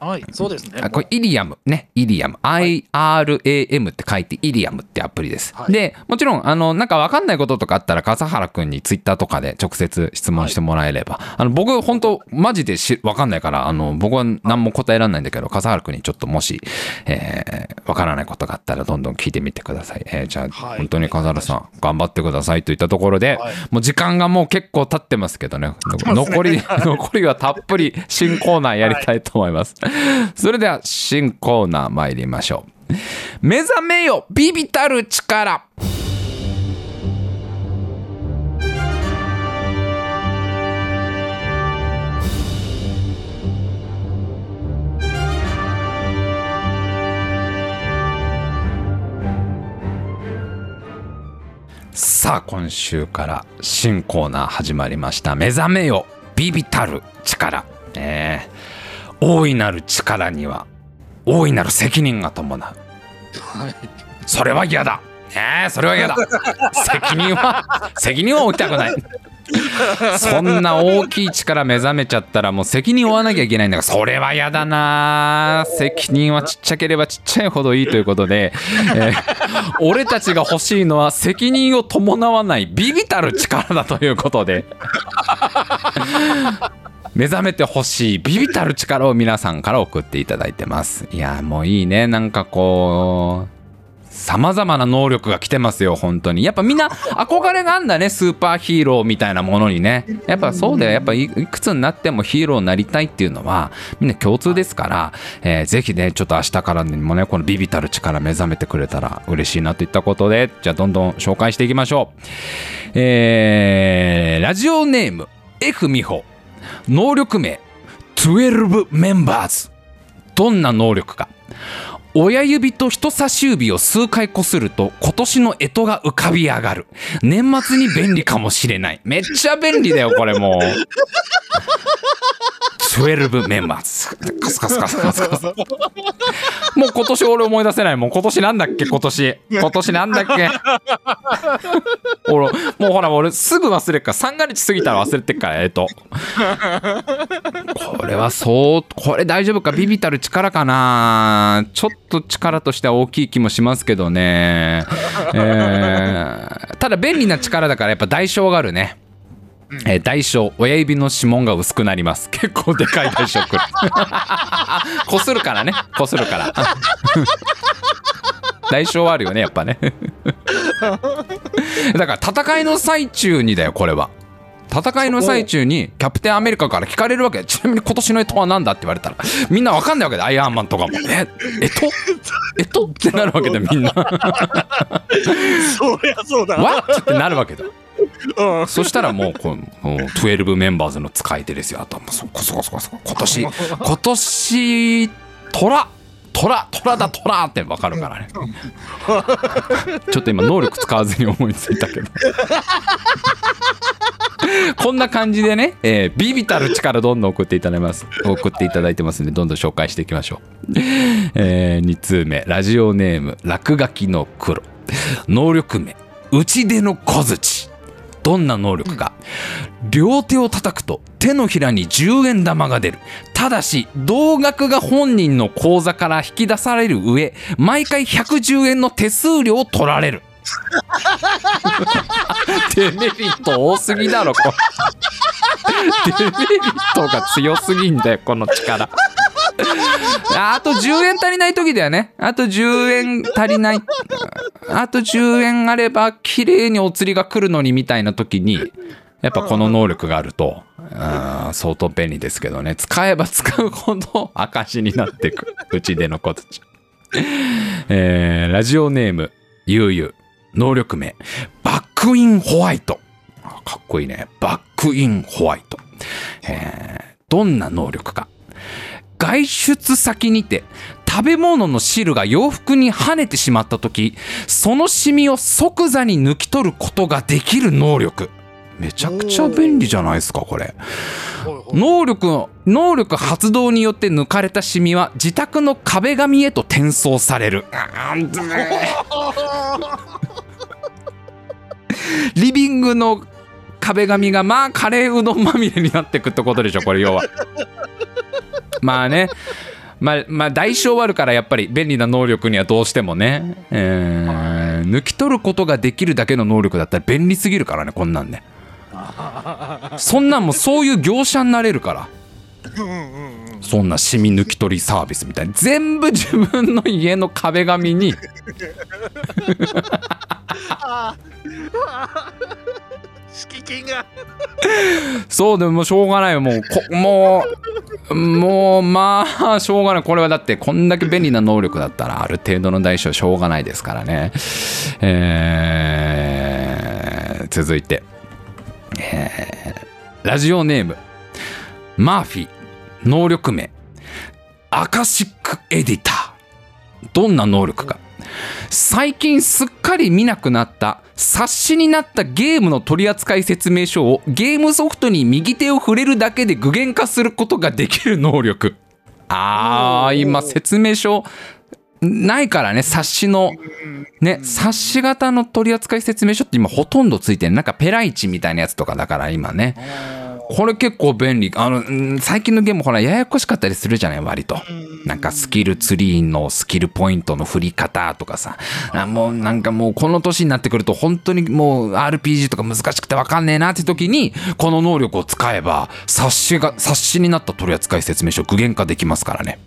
はいそうですねあこれイリアムね、イリアム。IRAM って書いてイリアムってアプリです。はいで、もちろん、あの、なんかわかんないこととかあったら、笠原くんにツイッターとかで直接質問してもらえれば。あの、僕、本当マジでしわかんないから、あの、僕は何も答えられないんだけど、笠原くんにちょっともし、えーわからないことがあったら、どんどん聞いてみてください。えーじゃあ、はい本当に笠原さん、頑張ってくださいといったところで、はいもう時間がもう結構経ってますけどね。残り、[LAUGHS] 残りはたっぷり新コーナーやりたいと思います。[LAUGHS] それでは新コーナー参りましょう。目覚めよビビたる力。さあ今週から新コーナー始まりました。目覚めよビビたる力。ねえ。大いなる力には大いなる責任が伴う。はいそれは嫌だ。ねえそれは嫌だ。責任は [LAUGHS] 責任は負いたくない。そんな大きい力目覚めちゃったらもう責任を負わなきゃいけないんだからそれは嫌だな。責任はちっちゃければちっちゃいほどいいということで、えー俺たちが欲しいのは責任を伴わないビビたる力だということで目覚めてほしいビビたる力を皆さんから送っていただいてます。いやもういいね。なんかこうさまざまな能力が来てますよ本当に。やっぱみんな憧れがあんだねスーパーヒーローみたいなものにね。やっぱそうだよ。やっぱいくつになってもヒーローになりたいっていうのはみんな共通ですから、えーぜひねちょっと明日からにもねこのビビたる力目覚めてくれたら嬉しいなといったことで。じゃあどんどん紹介していきましょう。えーラジオネーム F 美穂。能力名12メンバーズどんな能力か。親指と人差し指を数回こすると今年の干支が浮かび上がる。年末に便利かもしれない。めっちゃ便利だよこれもう。12メンバーズカスカスカスカスカス。もう今年俺思い出せない。もう今年なんだっけ？今年。今年なんだっけ？俺もうほら俺すぐ忘れっから。三が日過ぎたら忘れてっからえっと。これはそうこれ大丈夫か？ビビたる力かな？ちょっと力としては大きい気もしますけどね、えー。ただ便利な力だからやっぱ代償があるねえー代償親指の指紋が薄くなります。[LAUGHS] 結構でかい代償くる [LAUGHS] こするからね。こするから。代償はあるよねやっぱね。[LAUGHS] だから戦いの最中にだよこれは。戦いの最中にキャプテンアメリカから聞かれるわけ。ちなみに今年の干支は何だって言われたらみんなわかんないわけでアイアンマンとかも。ええとえとってなるわけでみんな。そりゃそうだ。What? ってなるわけだ。うん。そしたらもうこうもう12メンバーズの使い手ですよ。あとはもうそこそこそこ。そこ今年 [LAUGHS] 今年虎虎虎だ虎ってわかるからね。[LAUGHS] ちょっと今能力使わずに思いついたけど。こんな感じでね、えービビたる力どんどん送っていただいます。送っていただいてますんでどんどん紹介していきましょう、え2通目。ラジオネーム落書きの黒。能力名。打ち出の小槌どんな能力か、両手を叩くと手のひらに10円玉が出る。ただし同額が本人の口座から引き出される上毎回110円の手数料を取られる。[LAUGHS] デメリット多すぎだろこれ。デメリットが強すぎんだよこの力。あと10円足りない時だよね。あと10円足りない。あと10円あれば綺麗にお釣りが来るのにみたいな時にやっぱこの能力があると相当便利ですけどね。使えば使うほど証になっていくうちでの子たち、えーラジオネームゆうゆう。能力名。バックインホワイト。かっこいいね。バックインホワイト、えーどんな能力か。外出先にて食べ物の汁が洋服に跳ねてしまった時そのシミを即座に抜き取ることができる能力。めちゃくちゃ便利じゃないですかこれ。能力能力発動によって抜かれたシミは自宅の壁紙へと転送される。リビングの壁紙がまあカレーうどんまみれになってくってことでしょこれ要はまあね。まあ、まあ代償はあるからやっぱり便利な能力にはどうしてもね、えー抜き取ることができるだけの能力だったら便利すぎるからねこんなんね。そんなんもうそういう業者になれるから。そんなシミ抜き取りサービスみたいに全部自分の家の壁紙に。[LAUGHS] 敷金が。そうでもしょうがないよ。もうこもうもうまあしょうがない。これはだってこんだけ便利な能力だったらある程度の代償しょうがないですからね。えー続いて、えーラジオネーム。マーフィー。能力名。アカシックエディター。どんな能力か。最近すっかり見なくなった冊子になったゲームの取扱説明書をゲームソフトに右手を触れるだけで具現化することができる能力。あー今説明書ないからね冊子のね冊子型の取扱説明書って今ほとんどついてるなんかペライチみたいなやつとかだから今ねこれ結構便利。あのうん最近のゲームほらややこしかったりするじゃない？割と。なんかスキルツリーのスキルポイントの振り方とかさ。あもうなんかもうこの年になってくると本当にもう RPG とか難しくて分かんねえなって時にこの能力を使えば冊子が冊子になった取扱説明書具現化できますからね、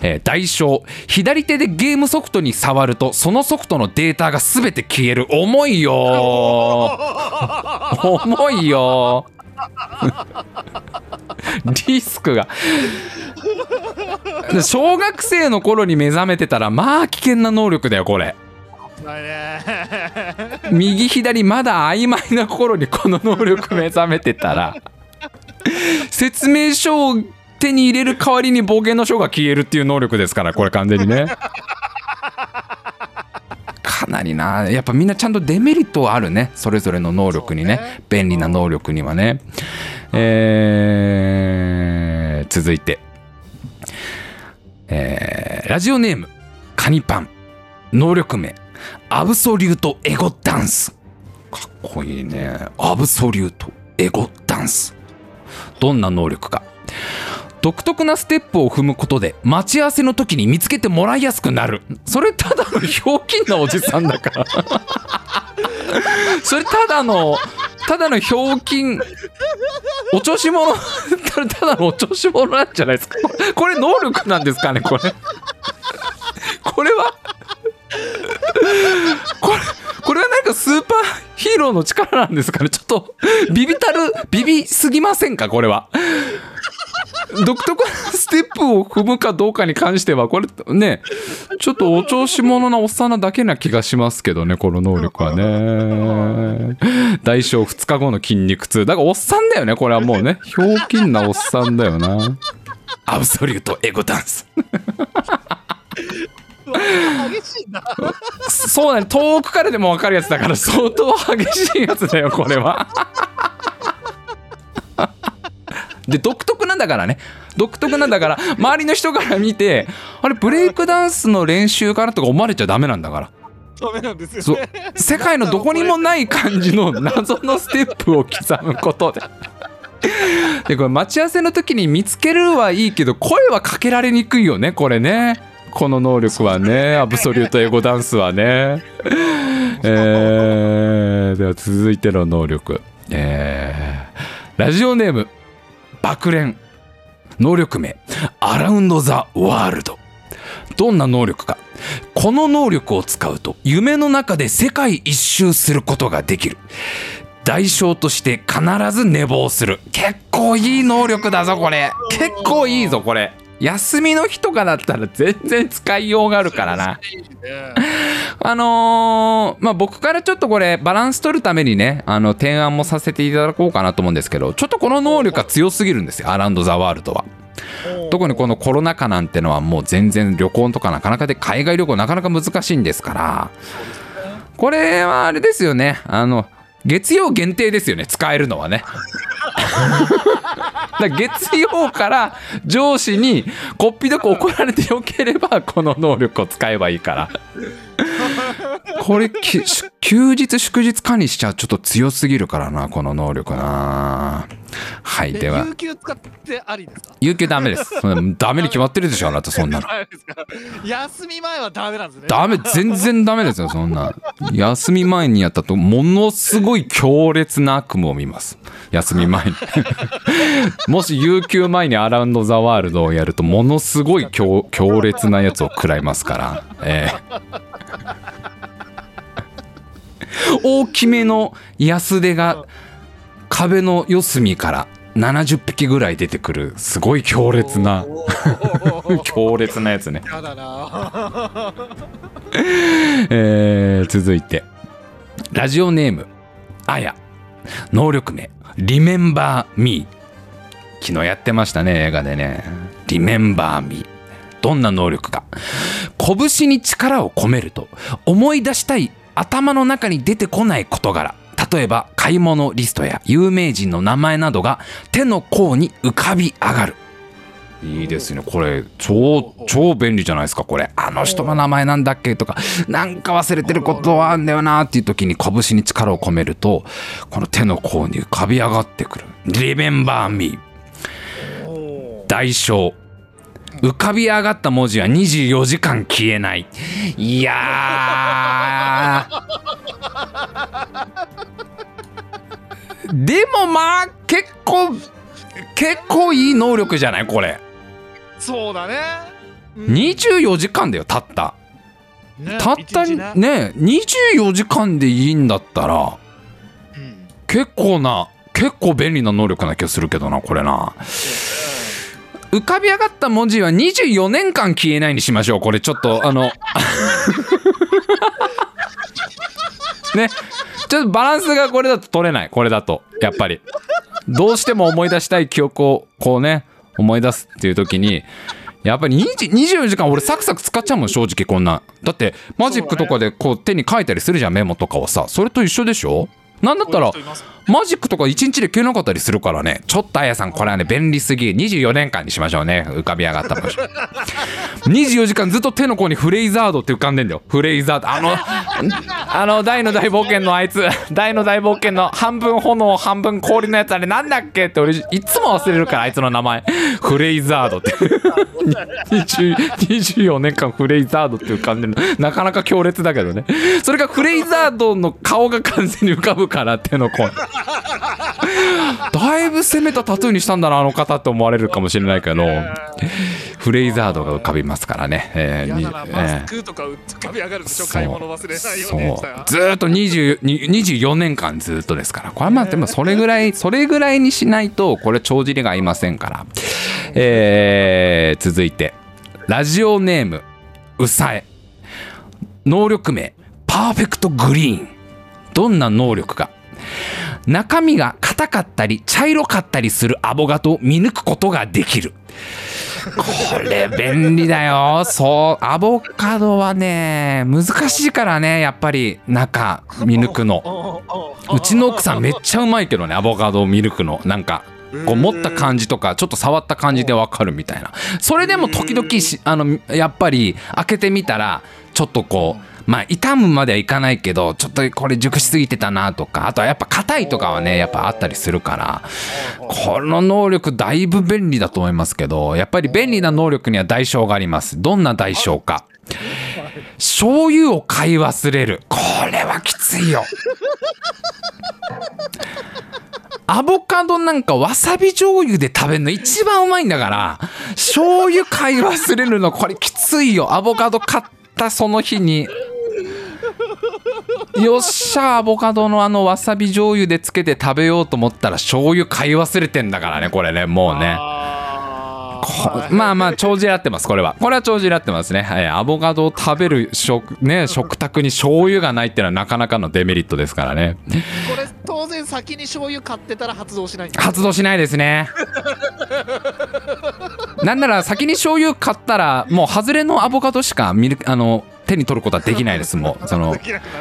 えー代償。左手でゲームソフトに触るとそのソフトのデータが全て消える。重いよー。[LAUGHS] 重いよリスクが。小学生の頃に目覚めてたらまあ危険な能力だよこれ。右左まだ曖昧な頃にこの能力目覚めてたら。説明書を手に入れる代わりに暴言の書が消えるっていう能力ですからこれ完全にね。かなりな。やっぱみんなちゃんとデメリットはあるね。それぞれの能力にね。ね。便利な能力にはね。えー続いて。えーラジオネーム。カニパン。能力名。アブソリュートエゴダンス。かっこいいね。アブソリュートエゴダンス。どんな能力か独特なステップを踏むことで待ち合わせの時に見つけてもらいやすくなる。それただのひょうきんなおじさんだから。[LAUGHS] それただのただのひょうきんお調子者ただのお調子者なんじゃないですか。これ能力なんですかねこれ。これはこれこれはなんかスーパーヒーローの力なんですかね。ちょっとビビたるビビすぎませんかこれは。独特なステップを踏むかどうかに関してはこれねちょっとお調子者なおっさんなだけな気がしますけどねこの能力はね。大小2日後の筋肉痛。だからおっさんだよねこれはもうね。ひょうきんなおっさんだよな。アブソリュートエゴダンス。激しいな。そうだね遠くからでも分かるやつだから相当激しいやつだよこれはで独特なんだからね。独特なんだから周りの人から見てあれブレイクダンスの練習かなとか思われちゃダメなんだから。ダメなんですそう。よね世界のどこにもない感じの謎のステップを刻むことで。でこれ待ち合わせの時に見つけるはいいけど声はかけられにくいよねこれね。この能力はね。アブソリュートエゴダンスはね。えー、では続いての能力。えー、ラジオネーム爆連能力名。アラウンド・ザ・ワールド。どんな能力か。この能力を使うと夢の中で世界一周することができる。代償として必ず寝坊する。結構いい能力だぞこれ。結構いいぞこれ。休みの日とかだったら全然使いようがあるからな。あのーまあ僕からちょっとこれバランス取るためにねあの提案もさせていただこうかなと思うんですけどちょっとこの能力が強すぎるんですよアラウンド・ザ・ワー。ルドは特にこのコロナ禍なんてのはもう全然旅行とかなかなかで海外旅行なかなか難しいんですから。これはあれですよね。あの月曜限定ですよね使えるのはね。[LAUGHS] だから月曜から上司にこっぴどく怒られてよければこの能力を使えばいいから。[LAUGHS] これき休日祝日管理しちゃうちょっと強すぎるからなこの能力な。はいでは。有給使ってありですか？有給ダメです。ダメに決まってるでしょあなたそんなの。[LAUGHS] 休み前はダメなんですね。ダメ全然ダメですよそんな。休み前にやったとものすごい強烈な悪夢を見ます。休み前に。[LAUGHS] もし有給前にアラウンド・ザ・ワールドをやるとものすごい強強烈なやつを食らいますから。ええ大きめの安手が壁の四隅から70匹ぐらい出てくるすごい強烈な強烈なやつね。[LAUGHS] えー続いて。ラジオネームあや。能力名リメンバー・ミー昨日やってましたね映画でね。リメンバー・ミーどんな能力か。拳に力を込めると思い出したい頭の中に出てこない事柄。例えば買い物リストや有名人の名前などが手の甲に浮かび上がる。いいですね。これ超超便利じゃないですかこれ。あの人の名前なんだっけとか。なんか忘れてることはあんだよなっていう時に拳に力を込めるとこの手の甲に浮かび上がってくる「Remember me お」ー代償浮かび上がった文字は24時間消えない。いやー。[LAUGHS] でもまあ結構結構いい能力じゃない？これ。そうだね。うん。24時間だよたった。ねたったね。24時間でいいんだったらうん。結構な結構便利な能力な気がするけどなこれな浮かび上がった文字は24年間消えないにしましょう。これちょっとあの [LAUGHS] ね。ちょっとバランスがこれだと取れない。これだと。やっぱり。どうしても思い出したい記憶をこうね思い出すっていう時にやっぱり24時間俺サクサク使っちゃうもん正直こんなだってマジックとかでこう手に書いたりするじゃんメモとかをさ。それと一緒でしょ？なんだったらマジックとか1日で消えなかったりするからね。ちょっとあやさんこれはね便利すぎ。24年間にしましょうね。浮かび上がった場所。[LAUGHS] 24時間ずっと手の甲にフレイザードって浮かんでんだよ。フレイザード。あのあの大の大冒険のあいつ。大の大冒険の半分炎半分氷のやつあれなんだっけって俺いつも忘れるからあいつの名前。フレイザードって。[LAUGHS] 20 24年間フレイザードって浮かんでるの。なかなか強烈だけどね。それがフレイザードの顔が完全に浮かぶから手の甲に。だいぶ攻めたタトゥーにしたんだなあの方って思われるかもしれないけどフレイザードが浮かびますからね、えーマー。スクとか浮かび上がるでしょ買い物忘れないよずーっと20に24年間ずっとですから。これはまあでもそれぐらいそれぐらいにしないとこれ帳尻が合いませんから、えー続いて。ラジオネームうさえ。能力名パーフェクトグリーンどんな能力か。中身が硬かったり茶色かったりするアボガドを見抜くことができる。これ便利だよ。そうアボカドはね難しいからねやっぱり中見抜くの。うちの奥さんめっちゃうまいけどねアボカドを見抜くの。なんかこう持った感じとかちょっと触った感じでわかるみたいな。それでも時々あのやっぱり開けてみたらちょっとこうまあ傷むまではいかないけどちょっとこれ熟しすぎてたなとかあとはやっぱ硬いとかはねやっぱあったりするからこの能力だいぶ便利だと思いますけどやっぱり便利な能力には代償があります。どんな代償か。醤油を買い忘れる。これはきついよ。アボカドなんかわさび醤油で食べるの一番うまいんだから醤油買い忘れるのこれきついよ。アボカド買ったその日によっしゃアボカドのあのわさび醤油でつけて食べようと思ったら醤油買い忘れてんだからねこれねもうね。まあまあ帳尻合ってます。これはこれは帳尻合ってますね、はい、アボカドを食べる食,、ね、[LAUGHS] 食卓に醤油がないっていうのはなかなかのデメリットですからね。これ当然先に醤油買ってたら発動しない発動しないですね。なんなら先に醤油買ったらもう外れのアボカドしか見るあの手に取ることはできないですもう。[LAUGHS] その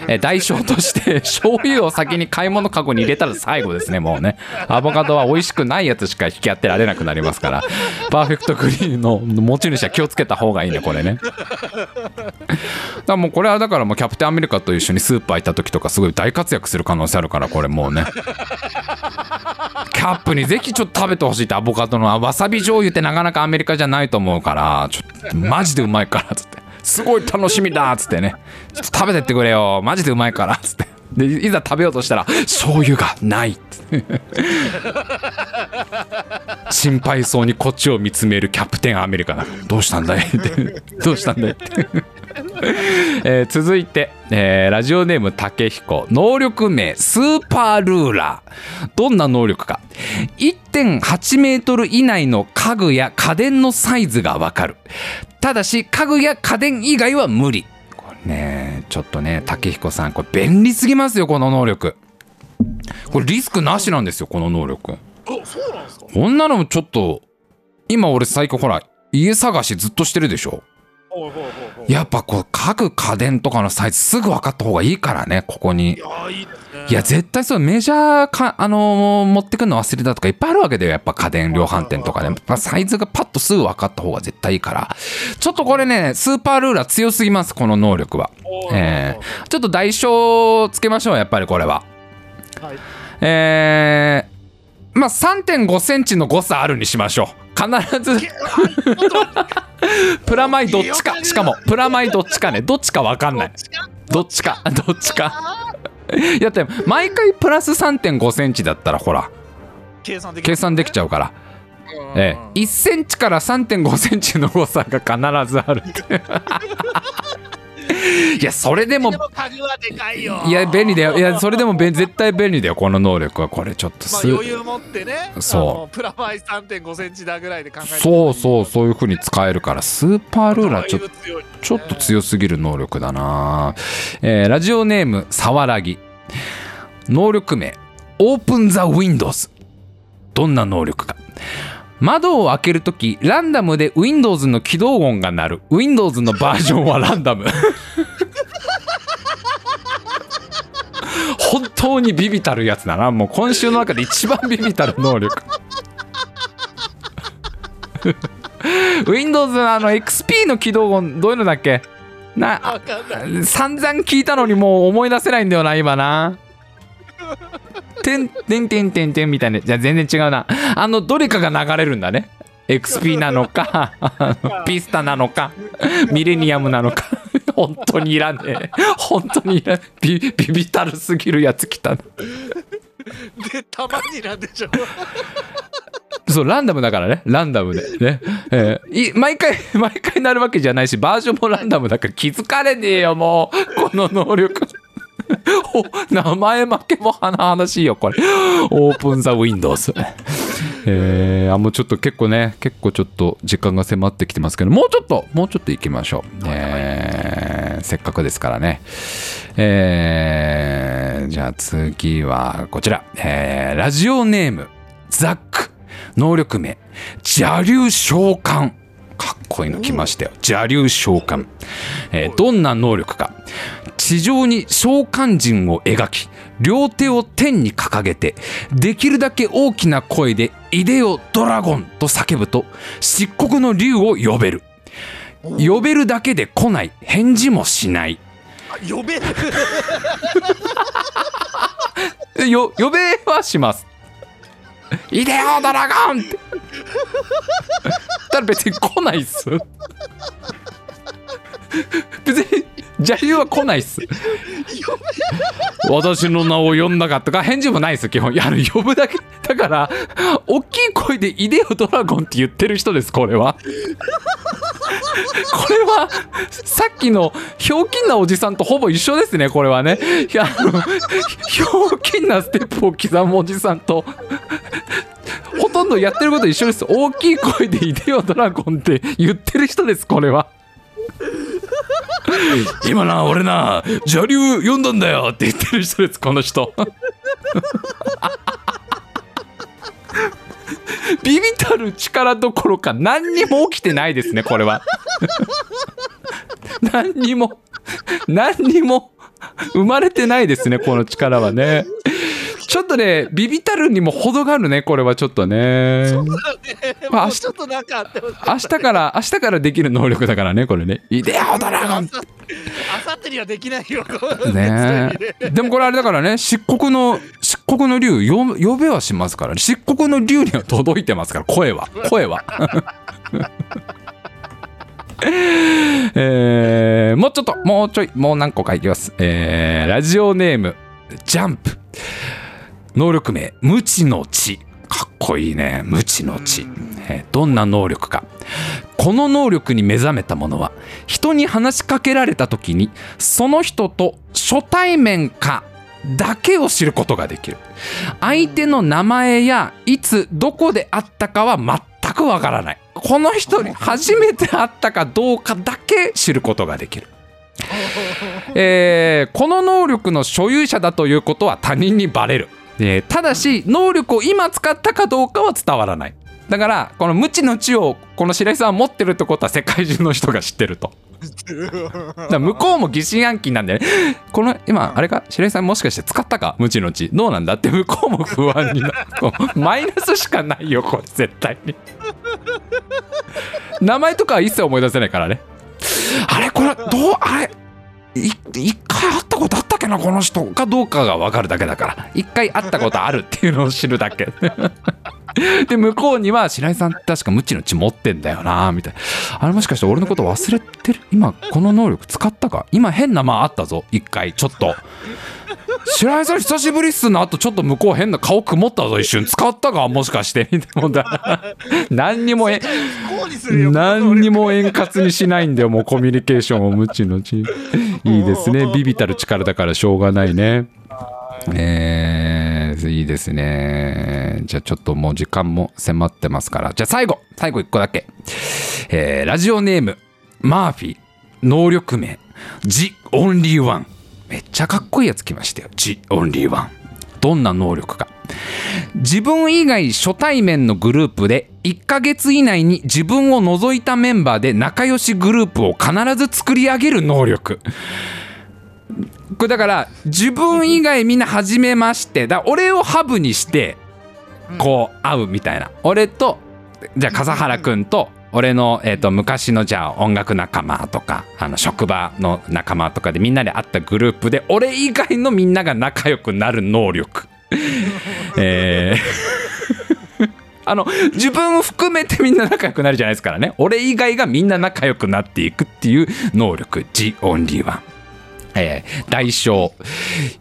え代償として [LAUGHS] 醤油を先に買い物かごに入れたら最後ですねもうね。アボカドは美味しくないやつしか引き当てられなくなりますから。[LAUGHS] パーフェクトグリーンの持ち主は気をつけた方がいいねこれね。だからもうこれはだからもうキャプテンアメリカと一緒にスーパー行った時とかすごい大活躍する可能性あるからこれもうね。キャップにぜひちょっと食べてほしいってアボカドのあわさび醤油ってなかなかアメリカじゃないと思うからちょっとマジでうまいからっつってすごい楽しみだっつってね。ちょっと食べてってくれよ。マジでうまいから。っつって。でいざ食べようとしたら醤油がない心配そうにこっちを見つめるキャプテンアメリカなどうしたんだい？って。どうしたんだい？って。[LAUGHS] えー続いて、えーラジオネーム竹彦。能力名スーパールーラー。どんな能力か。1.8メートル以内の家具や家電のサイズがわかる。ただし家具や家電以外は無理。これねちょっとね竹彦さんこれ便利すぎますよこの能力。これリスクなしなんですよこの能力。こんなのもちょっと今俺最近ほら家探しずっとしてるでしょやっぱこう各家電とかのサイズすぐ分かった方がいいからねここに。いや絶対そうメジャーかあのー持ってくるの忘れたとかいっぱいあるわけだよやっぱ家電量販店とかで、やっぱサイズがパッとすぐ分かった方が絶対いいから。ちょっとこれねスーパールーラー強すぎますこの能力は。えーちょっと代償つけましょうやっぱりこれは。はい。えー、まあ3.5センチの誤差あるにしましょう必ず [LAUGHS] プラマイどっちか。しかもプラマイどっちかね。どっちか分かんない。どっちか。どっちか。い [LAUGHS] やだって毎回プラス3.5センチだったらほら。計算でき計算できちゃうから、うん。ええ、1センチから3.5センチの誤差が必ずあるっていやそれでもでも鍵はでかいよ。いや便利だよ。いやそれでもべ絶対便利だよこの能力は。これちょっとまあす、余裕持ってねそう。プラマイ3.5センチだぐらいで考えてそうそうそういう風に使えるから。スーパールーラーちょっとだいぶ強いちょっと強すぎる能力だな、えーラジオネームさわらぎ。能力名オープンザウィンドウズどんな能力か窓を開けるときランダムで Windows の起動音が鳴る。Windows のバージョンはランダム。[LAUGHS] 本当にビビたるやつだな。もう今週の中で一番ビビたる能力。[LAUGHS] Windows のあの XP の起動音どういうのだっけ？な散々聞いたのにもう思い出せないんだよな今な。てんてんてんてんてんみたいな。じゃあ全然違うな。あのどれかが流れるんだね。XP なのか [LAUGHS] ピスタなのかミレニアムなのか。[LAUGHS] 本当にいらねえ。本当にいらねえ。ビビビたるすぎるやつ来たなでたまになんでしょ。そうランダムだからね。ランダムで。ね、えーい毎回 [LAUGHS] 毎回なるわけじゃないしバージョンもランダムだから気づかれねえよもう。この能力。お名前負けも甚だしいよこれ。オープンザウィンドウズえー、あもうちょっと結構ね結構ちょっと時間が迫ってきてますけどもうちょっともうちょっと行きましょう、えーせっかくですからね。えーじゃあ次はこちら、えーラジオネームザック。能力名邪竜召喚。こいいの来ましたよ。邪竜召喚、えーどんな能力か。地上に召喚陣を描き両手を天に掲げてできるだけ大きな声で「イデオドラゴン」と叫ぶと漆黒の竜を呼べる。呼べるだけで来ない。返事もしない。あ呼べる。[LAUGHS] よ呼べはしますイデオドラゴン！ってただ別に来ないっす？[LAUGHS] 別に邪竜は来ないっす。私の名を呼んだかとか返事もないです基本。やあの呼ぶだけだから大きい声で「イデオドラゴン」って言ってる人ですこれは。これはさっきのひょうきんなおじさんとほぼ一緒ですねこれはね。いやあのひょうきんなステップを刻むおじさんとほとんどやってること一緒です。大きい声で「イデオドラゴン」って言ってる人ですこれは。[LAUGHS] 今な俺な邪竜読んだんだよって言ってる人ですこの人。[LAUGHS] ビビたる力どころか何にも起きてないですねこれは。[LAUGHS] 何にも何にも生まれてないですねこの力はね。ちょっとねビビたるにも程があるねこれはちょっとね。まあもうちょっとなんかあってほしい。明日から明日からできる能力だからねこれね。イデオドラゴン。あさってにはできないよねえ。[LAUGHS] でもこれあれだからね漆黒の漆黒の竜よ呼べはしますからね。漆黒の竜には届いてますから声は。声は。[LAUGHS] えーもうちょっともうちょいもう何個かいきます。えーラジオネームジャンプ能力名無知の知。かっこいいね。無知の知、えーどんな能力か。この能力に目覚めた者は人に話しかけられた時にその人と初対面かだけを知ることができる。相手の名前やいつどこで会ったかは全くわからない。この人に初めて会ったかどうかだけ知ることができる。えーこの能力の所有者だということは他人にバレる、えーただし能力を今使ったかどうかは伝わらない。だからこの無知の知をこの白井さんは持ってるってことは世界中の人が知ってると。[LAUGHS] 向こうも疑心暗鬼なんでね。この今あれか？白井さんもしかして使ったか？無知の知どうなんだって。向こうも不安になる。[LAUGHS] マイナスしかないよこれ絶対に。名前とかは一切思い出せないからね。あれ？これどう？あれ？い一回会ったことあったっけなこの人。かどうかが分かるだけだから。一回会ったことあるっていうのを知るだけ。[LAUGHS] で向こうには白井さん確か無知の知持ってんだよなみたいな。あれもしかして俺のこと忘れてる？今この能力使ったか？今変な間あったぞ一回ちょっと。白井さん久しぶりっすなあとちょっと向こう変な顔曇ったぞ一瞬。使ったか？もしかして。みたいな何にもえ何にも円滑にしないんだよもうコミュニケーションを無知の知いいですね。[LAUGHS] ビビたる力だからしょうがないね。えー、いいですね。じゃあちょっともう時間も迫ってますから。じゃあ最後最後1個だけ、えーラジオネームマーフィー。能力名。ジ・オンリーワン。めっちゃかっこいいやつ来ましたよ。ジ・オンリーワン。どんな能力か。自分以外初対面のグループで1ヶ月以内に自分を除いたメンバーで仲良しグループを必ず作り上げる能力。これだから自分以外みんな初めましてだ俺をハブにしてこう会うみたいな。俺とじゃあ笠原君と俺の、えー、と昔のじゃあ音楽仲間とかあの職場の仲間とかでみんなで会ったグループで俺以外のみんなが仲良くなる能力。[LAUGHS] えー。[LAUGHS] あの自分含めてみんな仲良くなるじゃないですからね。俺以外がみんな仲良くなっていくっていう能力。The Only One えー、代償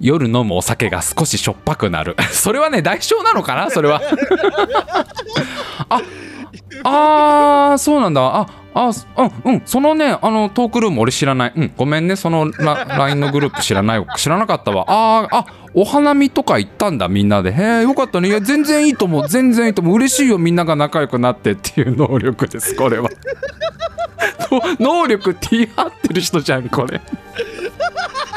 夜飲むお酒が少ししょっぱくなる。[LAUGHS] それはね代償なのかな？それは。[LAUGHS] ああーそうなんだ。ああうんうん。そのねあのトークルーム俺知らない。うん。ごめんね。その LINE [LAUGHS] のグループ知らない。知らなかったわ。ああお花見とか行ったんだみんなで。へえよかったね。いや全然いいと思う。全然いいと思う。嬉しいよみんなが仲良くなってっていう能力ですこれは。[LAUGHS] 能力って言い張ってる人じゃんこれ。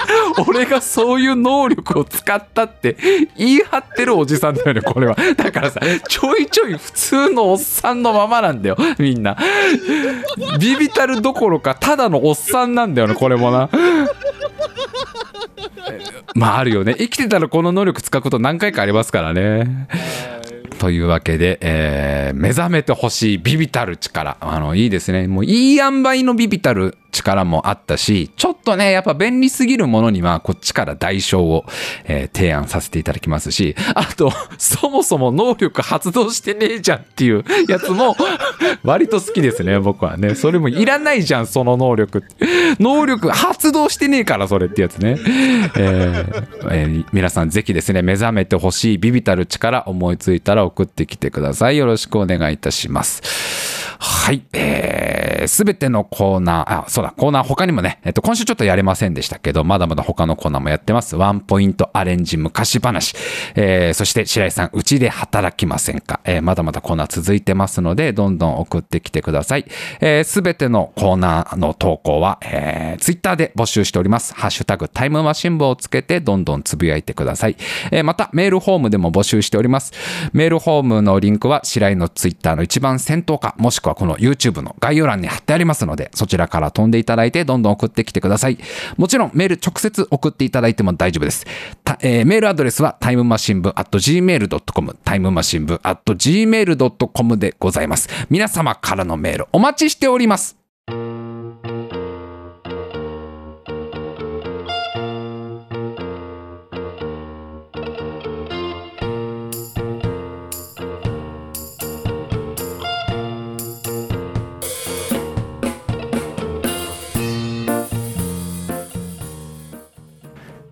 [LAUGHS] 俺がそういう能力を使ったって言い張ってるおじさんだよねこれは。だからさちょいちょい普通のおっさんのままなんだよみんな。ビビたるどころかただのおっさんなんだよねこれもな。まああるよね。生きてたらこの能力使うこと何回かありますからね。というわけで、えー目覚めてほしいビビたる力。あのいいですね。もういい塩梅のビビたる力もあったしちょっとねやっぱ便利すぎるものにはこっちから代償を、えー提案させていただきますしあと [LAUGHS] そもそも能力発動してねえじゃんっていうやつも [LAUGHS] 割と好きですね僕はね。それもいらないじゃんその能力。能力発動してねえからそれってやつね、えーえー皆さんぜひですね目覚めてほしいビビたる力思いついたら送ってきてください。よろしくお願いいたします。はい、えー、すべてのコーナー、あ、そうだ、コーナー他にもね、えっと、今週ちょっとやれませんでしたけど、まだまだ他のコーナーもやってます。ワンポイントアレンジ昔話。えー、そして白井さん、うちで働きませんか？えー、まだまだコーナー続いてますので、どんどん送ってきてください。えー、すべてのコーナーの投稿は、えー、ツイッターで募集しております。ハッシュタグタイムマシン部をつけて、どんどんつぶやいてください。えー、また、メールフォームでも募集しております。メールフォームのリンクは、白井のツイッターの一番先頭か、もしくははこの YouTube の概要欄に貼ってありますので、そちらから飛んでいただいて、どんどん送ってきてください。もちろん、メール直接送っていただいても大丈夫です。たえーメールアドレスは、タイムマシン部 at gmail.com、タイムマシン部 at gmail.com でございます。皆様からのメール、お待ちしております。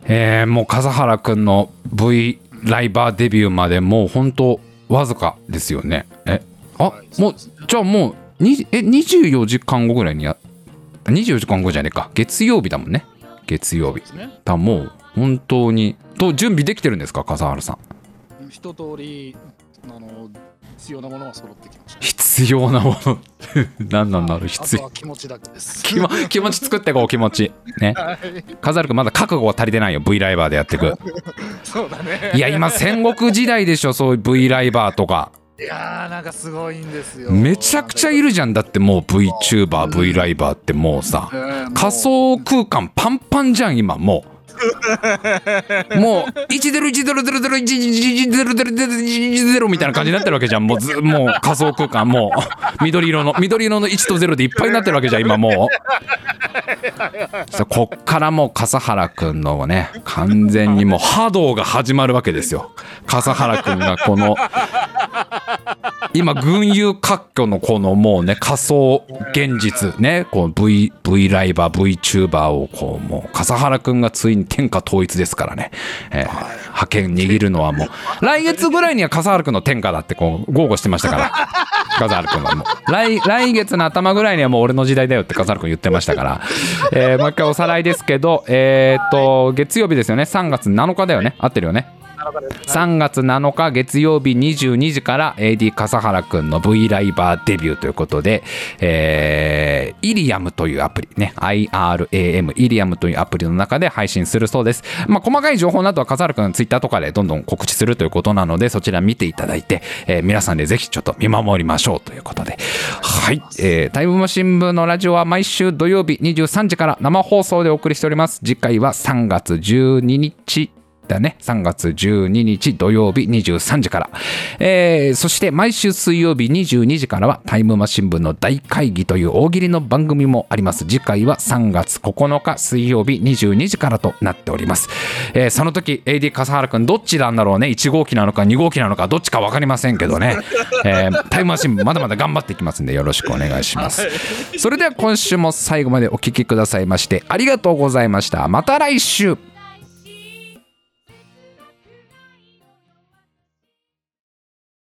えーもう笠原くんの V ライバーデビューまでもう本当わずかですよね。えあもうじゃあもうにえ24時間後ぐらいにや24時間後じゃねえか。月曜日だもんね。月曜日。ね。だもう本当にと準備できてるんですか笠原さん。一通りあの必要なものは揃ってきました。必要なもの。[LAUGHS] 何なんだろうあ必要。気持ちだけです。[LAUGHS] 気持ち作ってこう気持ち。ね。はい。笠原くんまだ覚悟が足りてないよ V ライバーでやっていく。[LAUGHS] そうだね。いや今戦国時代でしょそういう V ライバーとか。いやーなんかすごいんですよ。めちゃくちゃいるじゃん。だってもう VTuber、V ライバーってもうさ。仮想空間パンパンじゃん今もうもう1ゼロ1ゼロゼロゼロ1 1ゼロゼロゼロ1ゼロみたいな感じになってるわけじゃん。もうずもう仮想空間もう緑色の緑色の1と0でいっぱいになってるわけじゃん。今もうこっからもう笠原くんのね完全にもう波動が始まるわけですよ。笠原くんがこの今群雄割拠のこのもうね仮想現実ねこう V, v ライバー VTuber をこうもう笠原くんがついに天下統一ですからね、えー覇権握るのはもう。来月ぐらいには笠原くんの天下だってこう豪語してましたから。笠原くんはもう。来来月の頭ぐらいにはもう俺の時代だよって笠原くん言ってましたから、えーもう一回おさらいですけどえーっと月曜日ですよね。3月7日だよね。合ってるよね。3月7日月曜日22時から AD 笠原くんの V ライバーデビューということで、えーイリアムというアプリね IRAM イリアムというアプリの中で配信するそうです。まあ細かい情報などは笠原くんツイッターとかでどんどん告知するということなのでそちら見ていただいて、えー皆さんでぜひちょっと見守りましょうということで。はい、えータイムマシン部のラジオは毎週土曜日23時から生放送でお送りしております。次回は3月12日だね。3月12日土曜日23時から。えーそして毎週水曜日22時からはタイムマシン部の大会議という大喜利の番組もあります。次回は3月9日水曜日22時からとなっております。えーその時 AD 笠原くんどっちなんだろうね。1号機なのか2号機なのかどっちか分かりませんけどね。えータイムマシン部まだまだ頑張っていきますんでよろしくお願いします。それでは今週も最後までお聞きくださいましてありがとうございました。また来週